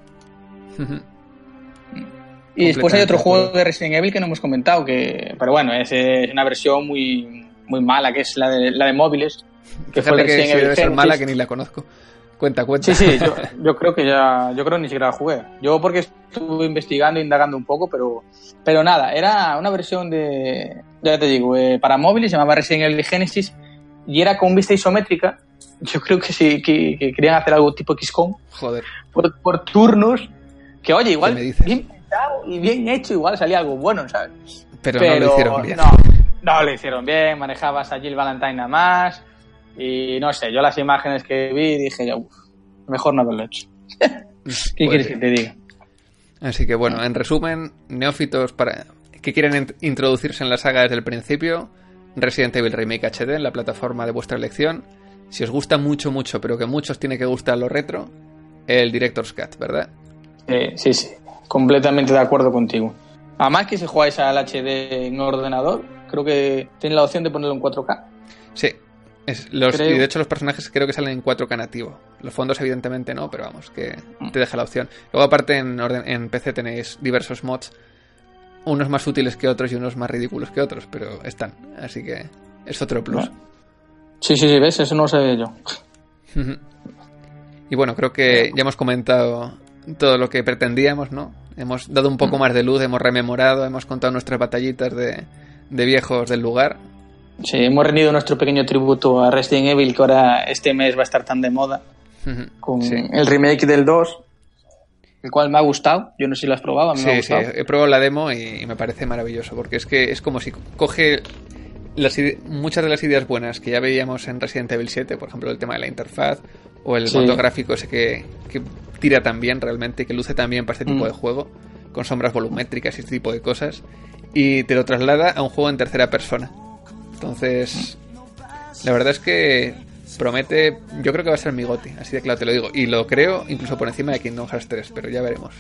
y después hay otro juego de Resident Evil que no hemos comentado, que, pero bueno, es, es una versión muy, muy mala, que es la de, la de móviles. Que fue que si debe ser mala que ni la conozco. Cuenta, cuenta. Sí, sí, [laughs] yo, creo que ya, yo creo que ni siquiera la jugué. Yo porque estuve investigando, indagando un poco, pero, pero nada, era una versión de, ya te digo, eh, para móviles, se llamaba Resident Evil Genesis, y era con vista isométrica. Yo creo que sí, que, querían hacer algo tipo XCOM. Joder. Por, por turnos, que oye, igual, bien pensado y bien hecho, igual salía algo bueno, ¿sabes? Pero, no lo hicieron bien. No, no lo hicieron bien, manejabas a Jill Valentine nada más. Y no sé, yo las imágenes que vi dije yo, mejor no haberlo hecho. [laughs] ¿Qué quieres que te diga? Así que bueno, en resumen, neófitos para que quieren introducirse en la saga desde el principio, Resident Evil Remake HD en la plataforma de vuestra elección. Si os gusta mucho, mucho, pero que muchos tiene que gustar lo retro, el Director's Cut, ¿verdad? sí, sí, completamente de acuerdo contigo. Además que si jugáis al HD en ordenador, creo que tiene la opción de ponerlo en 4K. Sí. Es, los, y de hecho los personajes creo que salen en 4K nativo. Los fondos evidentemente no, pero vamos, que te deja la opción. Luego aparte en, orden, en PC tenéis diversos mods, unos más útiles que otros y unos más ridículos que otros, pero están. Así que es otro plus. Sí, sí, sí, ves, eso no lo sabía yo. y bueno, creo que ya hemos comentado todo lo que pretendíamos, ¿no? Hemos dado un poco más de luz, hemos rememorado, hemos contado nuestras batallitas de, de viejos del lugar. Sí, hemos rendido nuestro pequeño tributo a Resident Evil, que ahora este mes va a estar tan de moda, con el remake del 2, el cual me ha gustado. Yo no sé si lo has probado, a mí me ha gustado. Sí, he probado la demo y, me parece maravilloso, porque es que es como si coge las muchas de las ideas buenas que ya veíamos en Resident Evil 7, por ejemplo, el tema de la interfaz o el mundo gráfico ese que, tira tan bien realmente, que luce tan bien para este tipo mm. de juego, con sombras volumétricas y este tipo de cosas y te lo traslada a un juego en tercera persona. Entonces, la verdad es que promete, yo creo que va a ser mi goti, así de claro te lo digo. Y lo creo incluso por encima de Kingdom Hearts 3, pero ya veremos.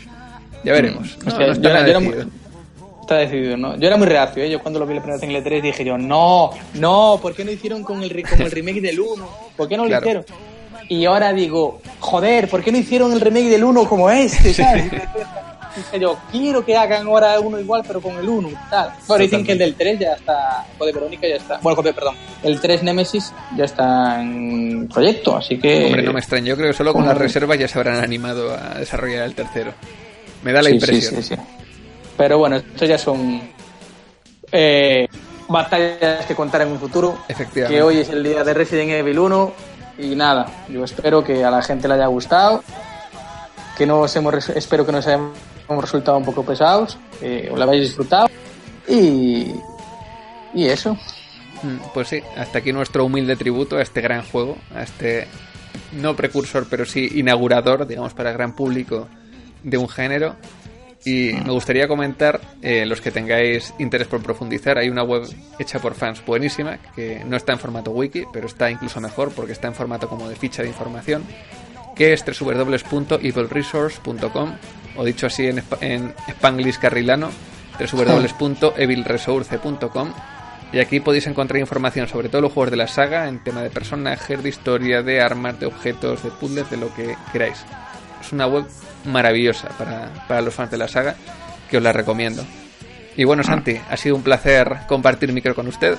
Ya veremos. Mm, está, decidido. ¿no? Yo era muy reacio, ¿eh? yo cuando lo vi la primera vez en el 3 dije yo, no, no, ¿por qué no hicieron con el, como el remake del 1? ¿Por qué no lo hicieron? Y ahora digo, joder, ¿por qué no hicieron el remake del 1 como este? [laughs] ¿sabes? Dije yo, quiero que hagan ahora uno igual, pero con el 1 tal. Bueno, dicen que el del 3 ya está, o de Verónica ya está, bueno, perdón, el 3 Nemesis ya está en proyecto, así que... Hombre, no me extraño, yo creo que solo con las reservas ya se habrán animado a desarrollar el tercero. Me da la impresión. Sí, sí, sí. Pero bueno, estos ya son eh, batallas que contar en un futuro. Efectivamente. Que hoy es el día de Resident Evil 1 y nada, yo espero que a la gente le haya gustado que nos hemos, espero que nos hayamos resultado un poco pesados, que os la habéis disfrutado y, y eso. Mm, pues sí, hasta aquí nuestro humilde tributo a este gran juego, a este no precursor, pero sí inaugurador, digamos, para el gran público de un género. Y me gustaría comentar, eh, los que tengáis interés por profundizar, hay una web hecha por fans buenísima, que no está en formato wiki, pero está incluso mejor porque está en formato como de ficha de información, que es www.evilresource.com o dicho así en, en spanglish carrilano, www.evilresource.com y aquí podéis encontrar información sobre todos los juegos de la saga en tema de personajes, de historia, de armas, de objetos, de puzzles, de lo que queráis. Es una web maravillosa para, para los fans de la saga que os la recomiendo. Y bueno, Santi, ha sido un placer compartir micro con usted.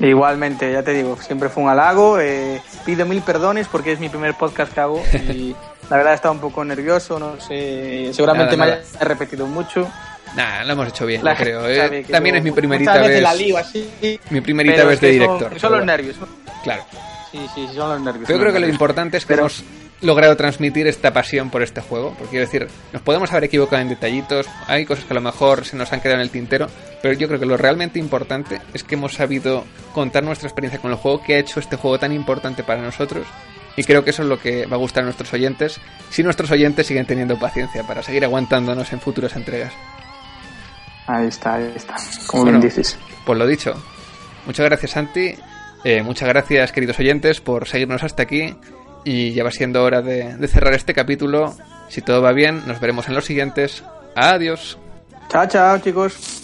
Igualmente, ya te digo, siempre fue un halago. Eh, pido mil perdones porque es mi primer podcast que hago y [laughs] la verdad estaba un poco nervioso, no sé, seguramente me haya repetido mucho. Nada, lo hemos hecho bien, creo. Eh. También es mi primerita vez. La así, mi primerita vez de director. Son, los nervios. Claro. Sí, sí, son los nervios. Yo creo que lo importante es que hemos logrado transmitir esta pasión por este juego. Porque quiero decir, nos podemos haber equivocado en detallitos, hay cosas que a lo mejor se nos han quedado en el tintero, pero yo creo que lo realmente importante es que hemos sabido contar nuestra experiencia con el juego, que ha hecho este juego tan importante para nosotros. Y creo que eso es lo que va a gustar a nuestros oyentes, si nuestros oyentes siguen teniendo paciencia para seguir aguantándonos en futuras entregas. Ahí está, ahí está. Como bien dices. Pues lo dicho. Muchas gracias, Santi. Eh, muchas gracias, queridos oyentes, por seguirnos hasta aquí. Y ya va siendo hora de, de cerrar este capítulo. Si todo va bien, nos veremos en los siguientes. Adiós. Chao, chao, chicos.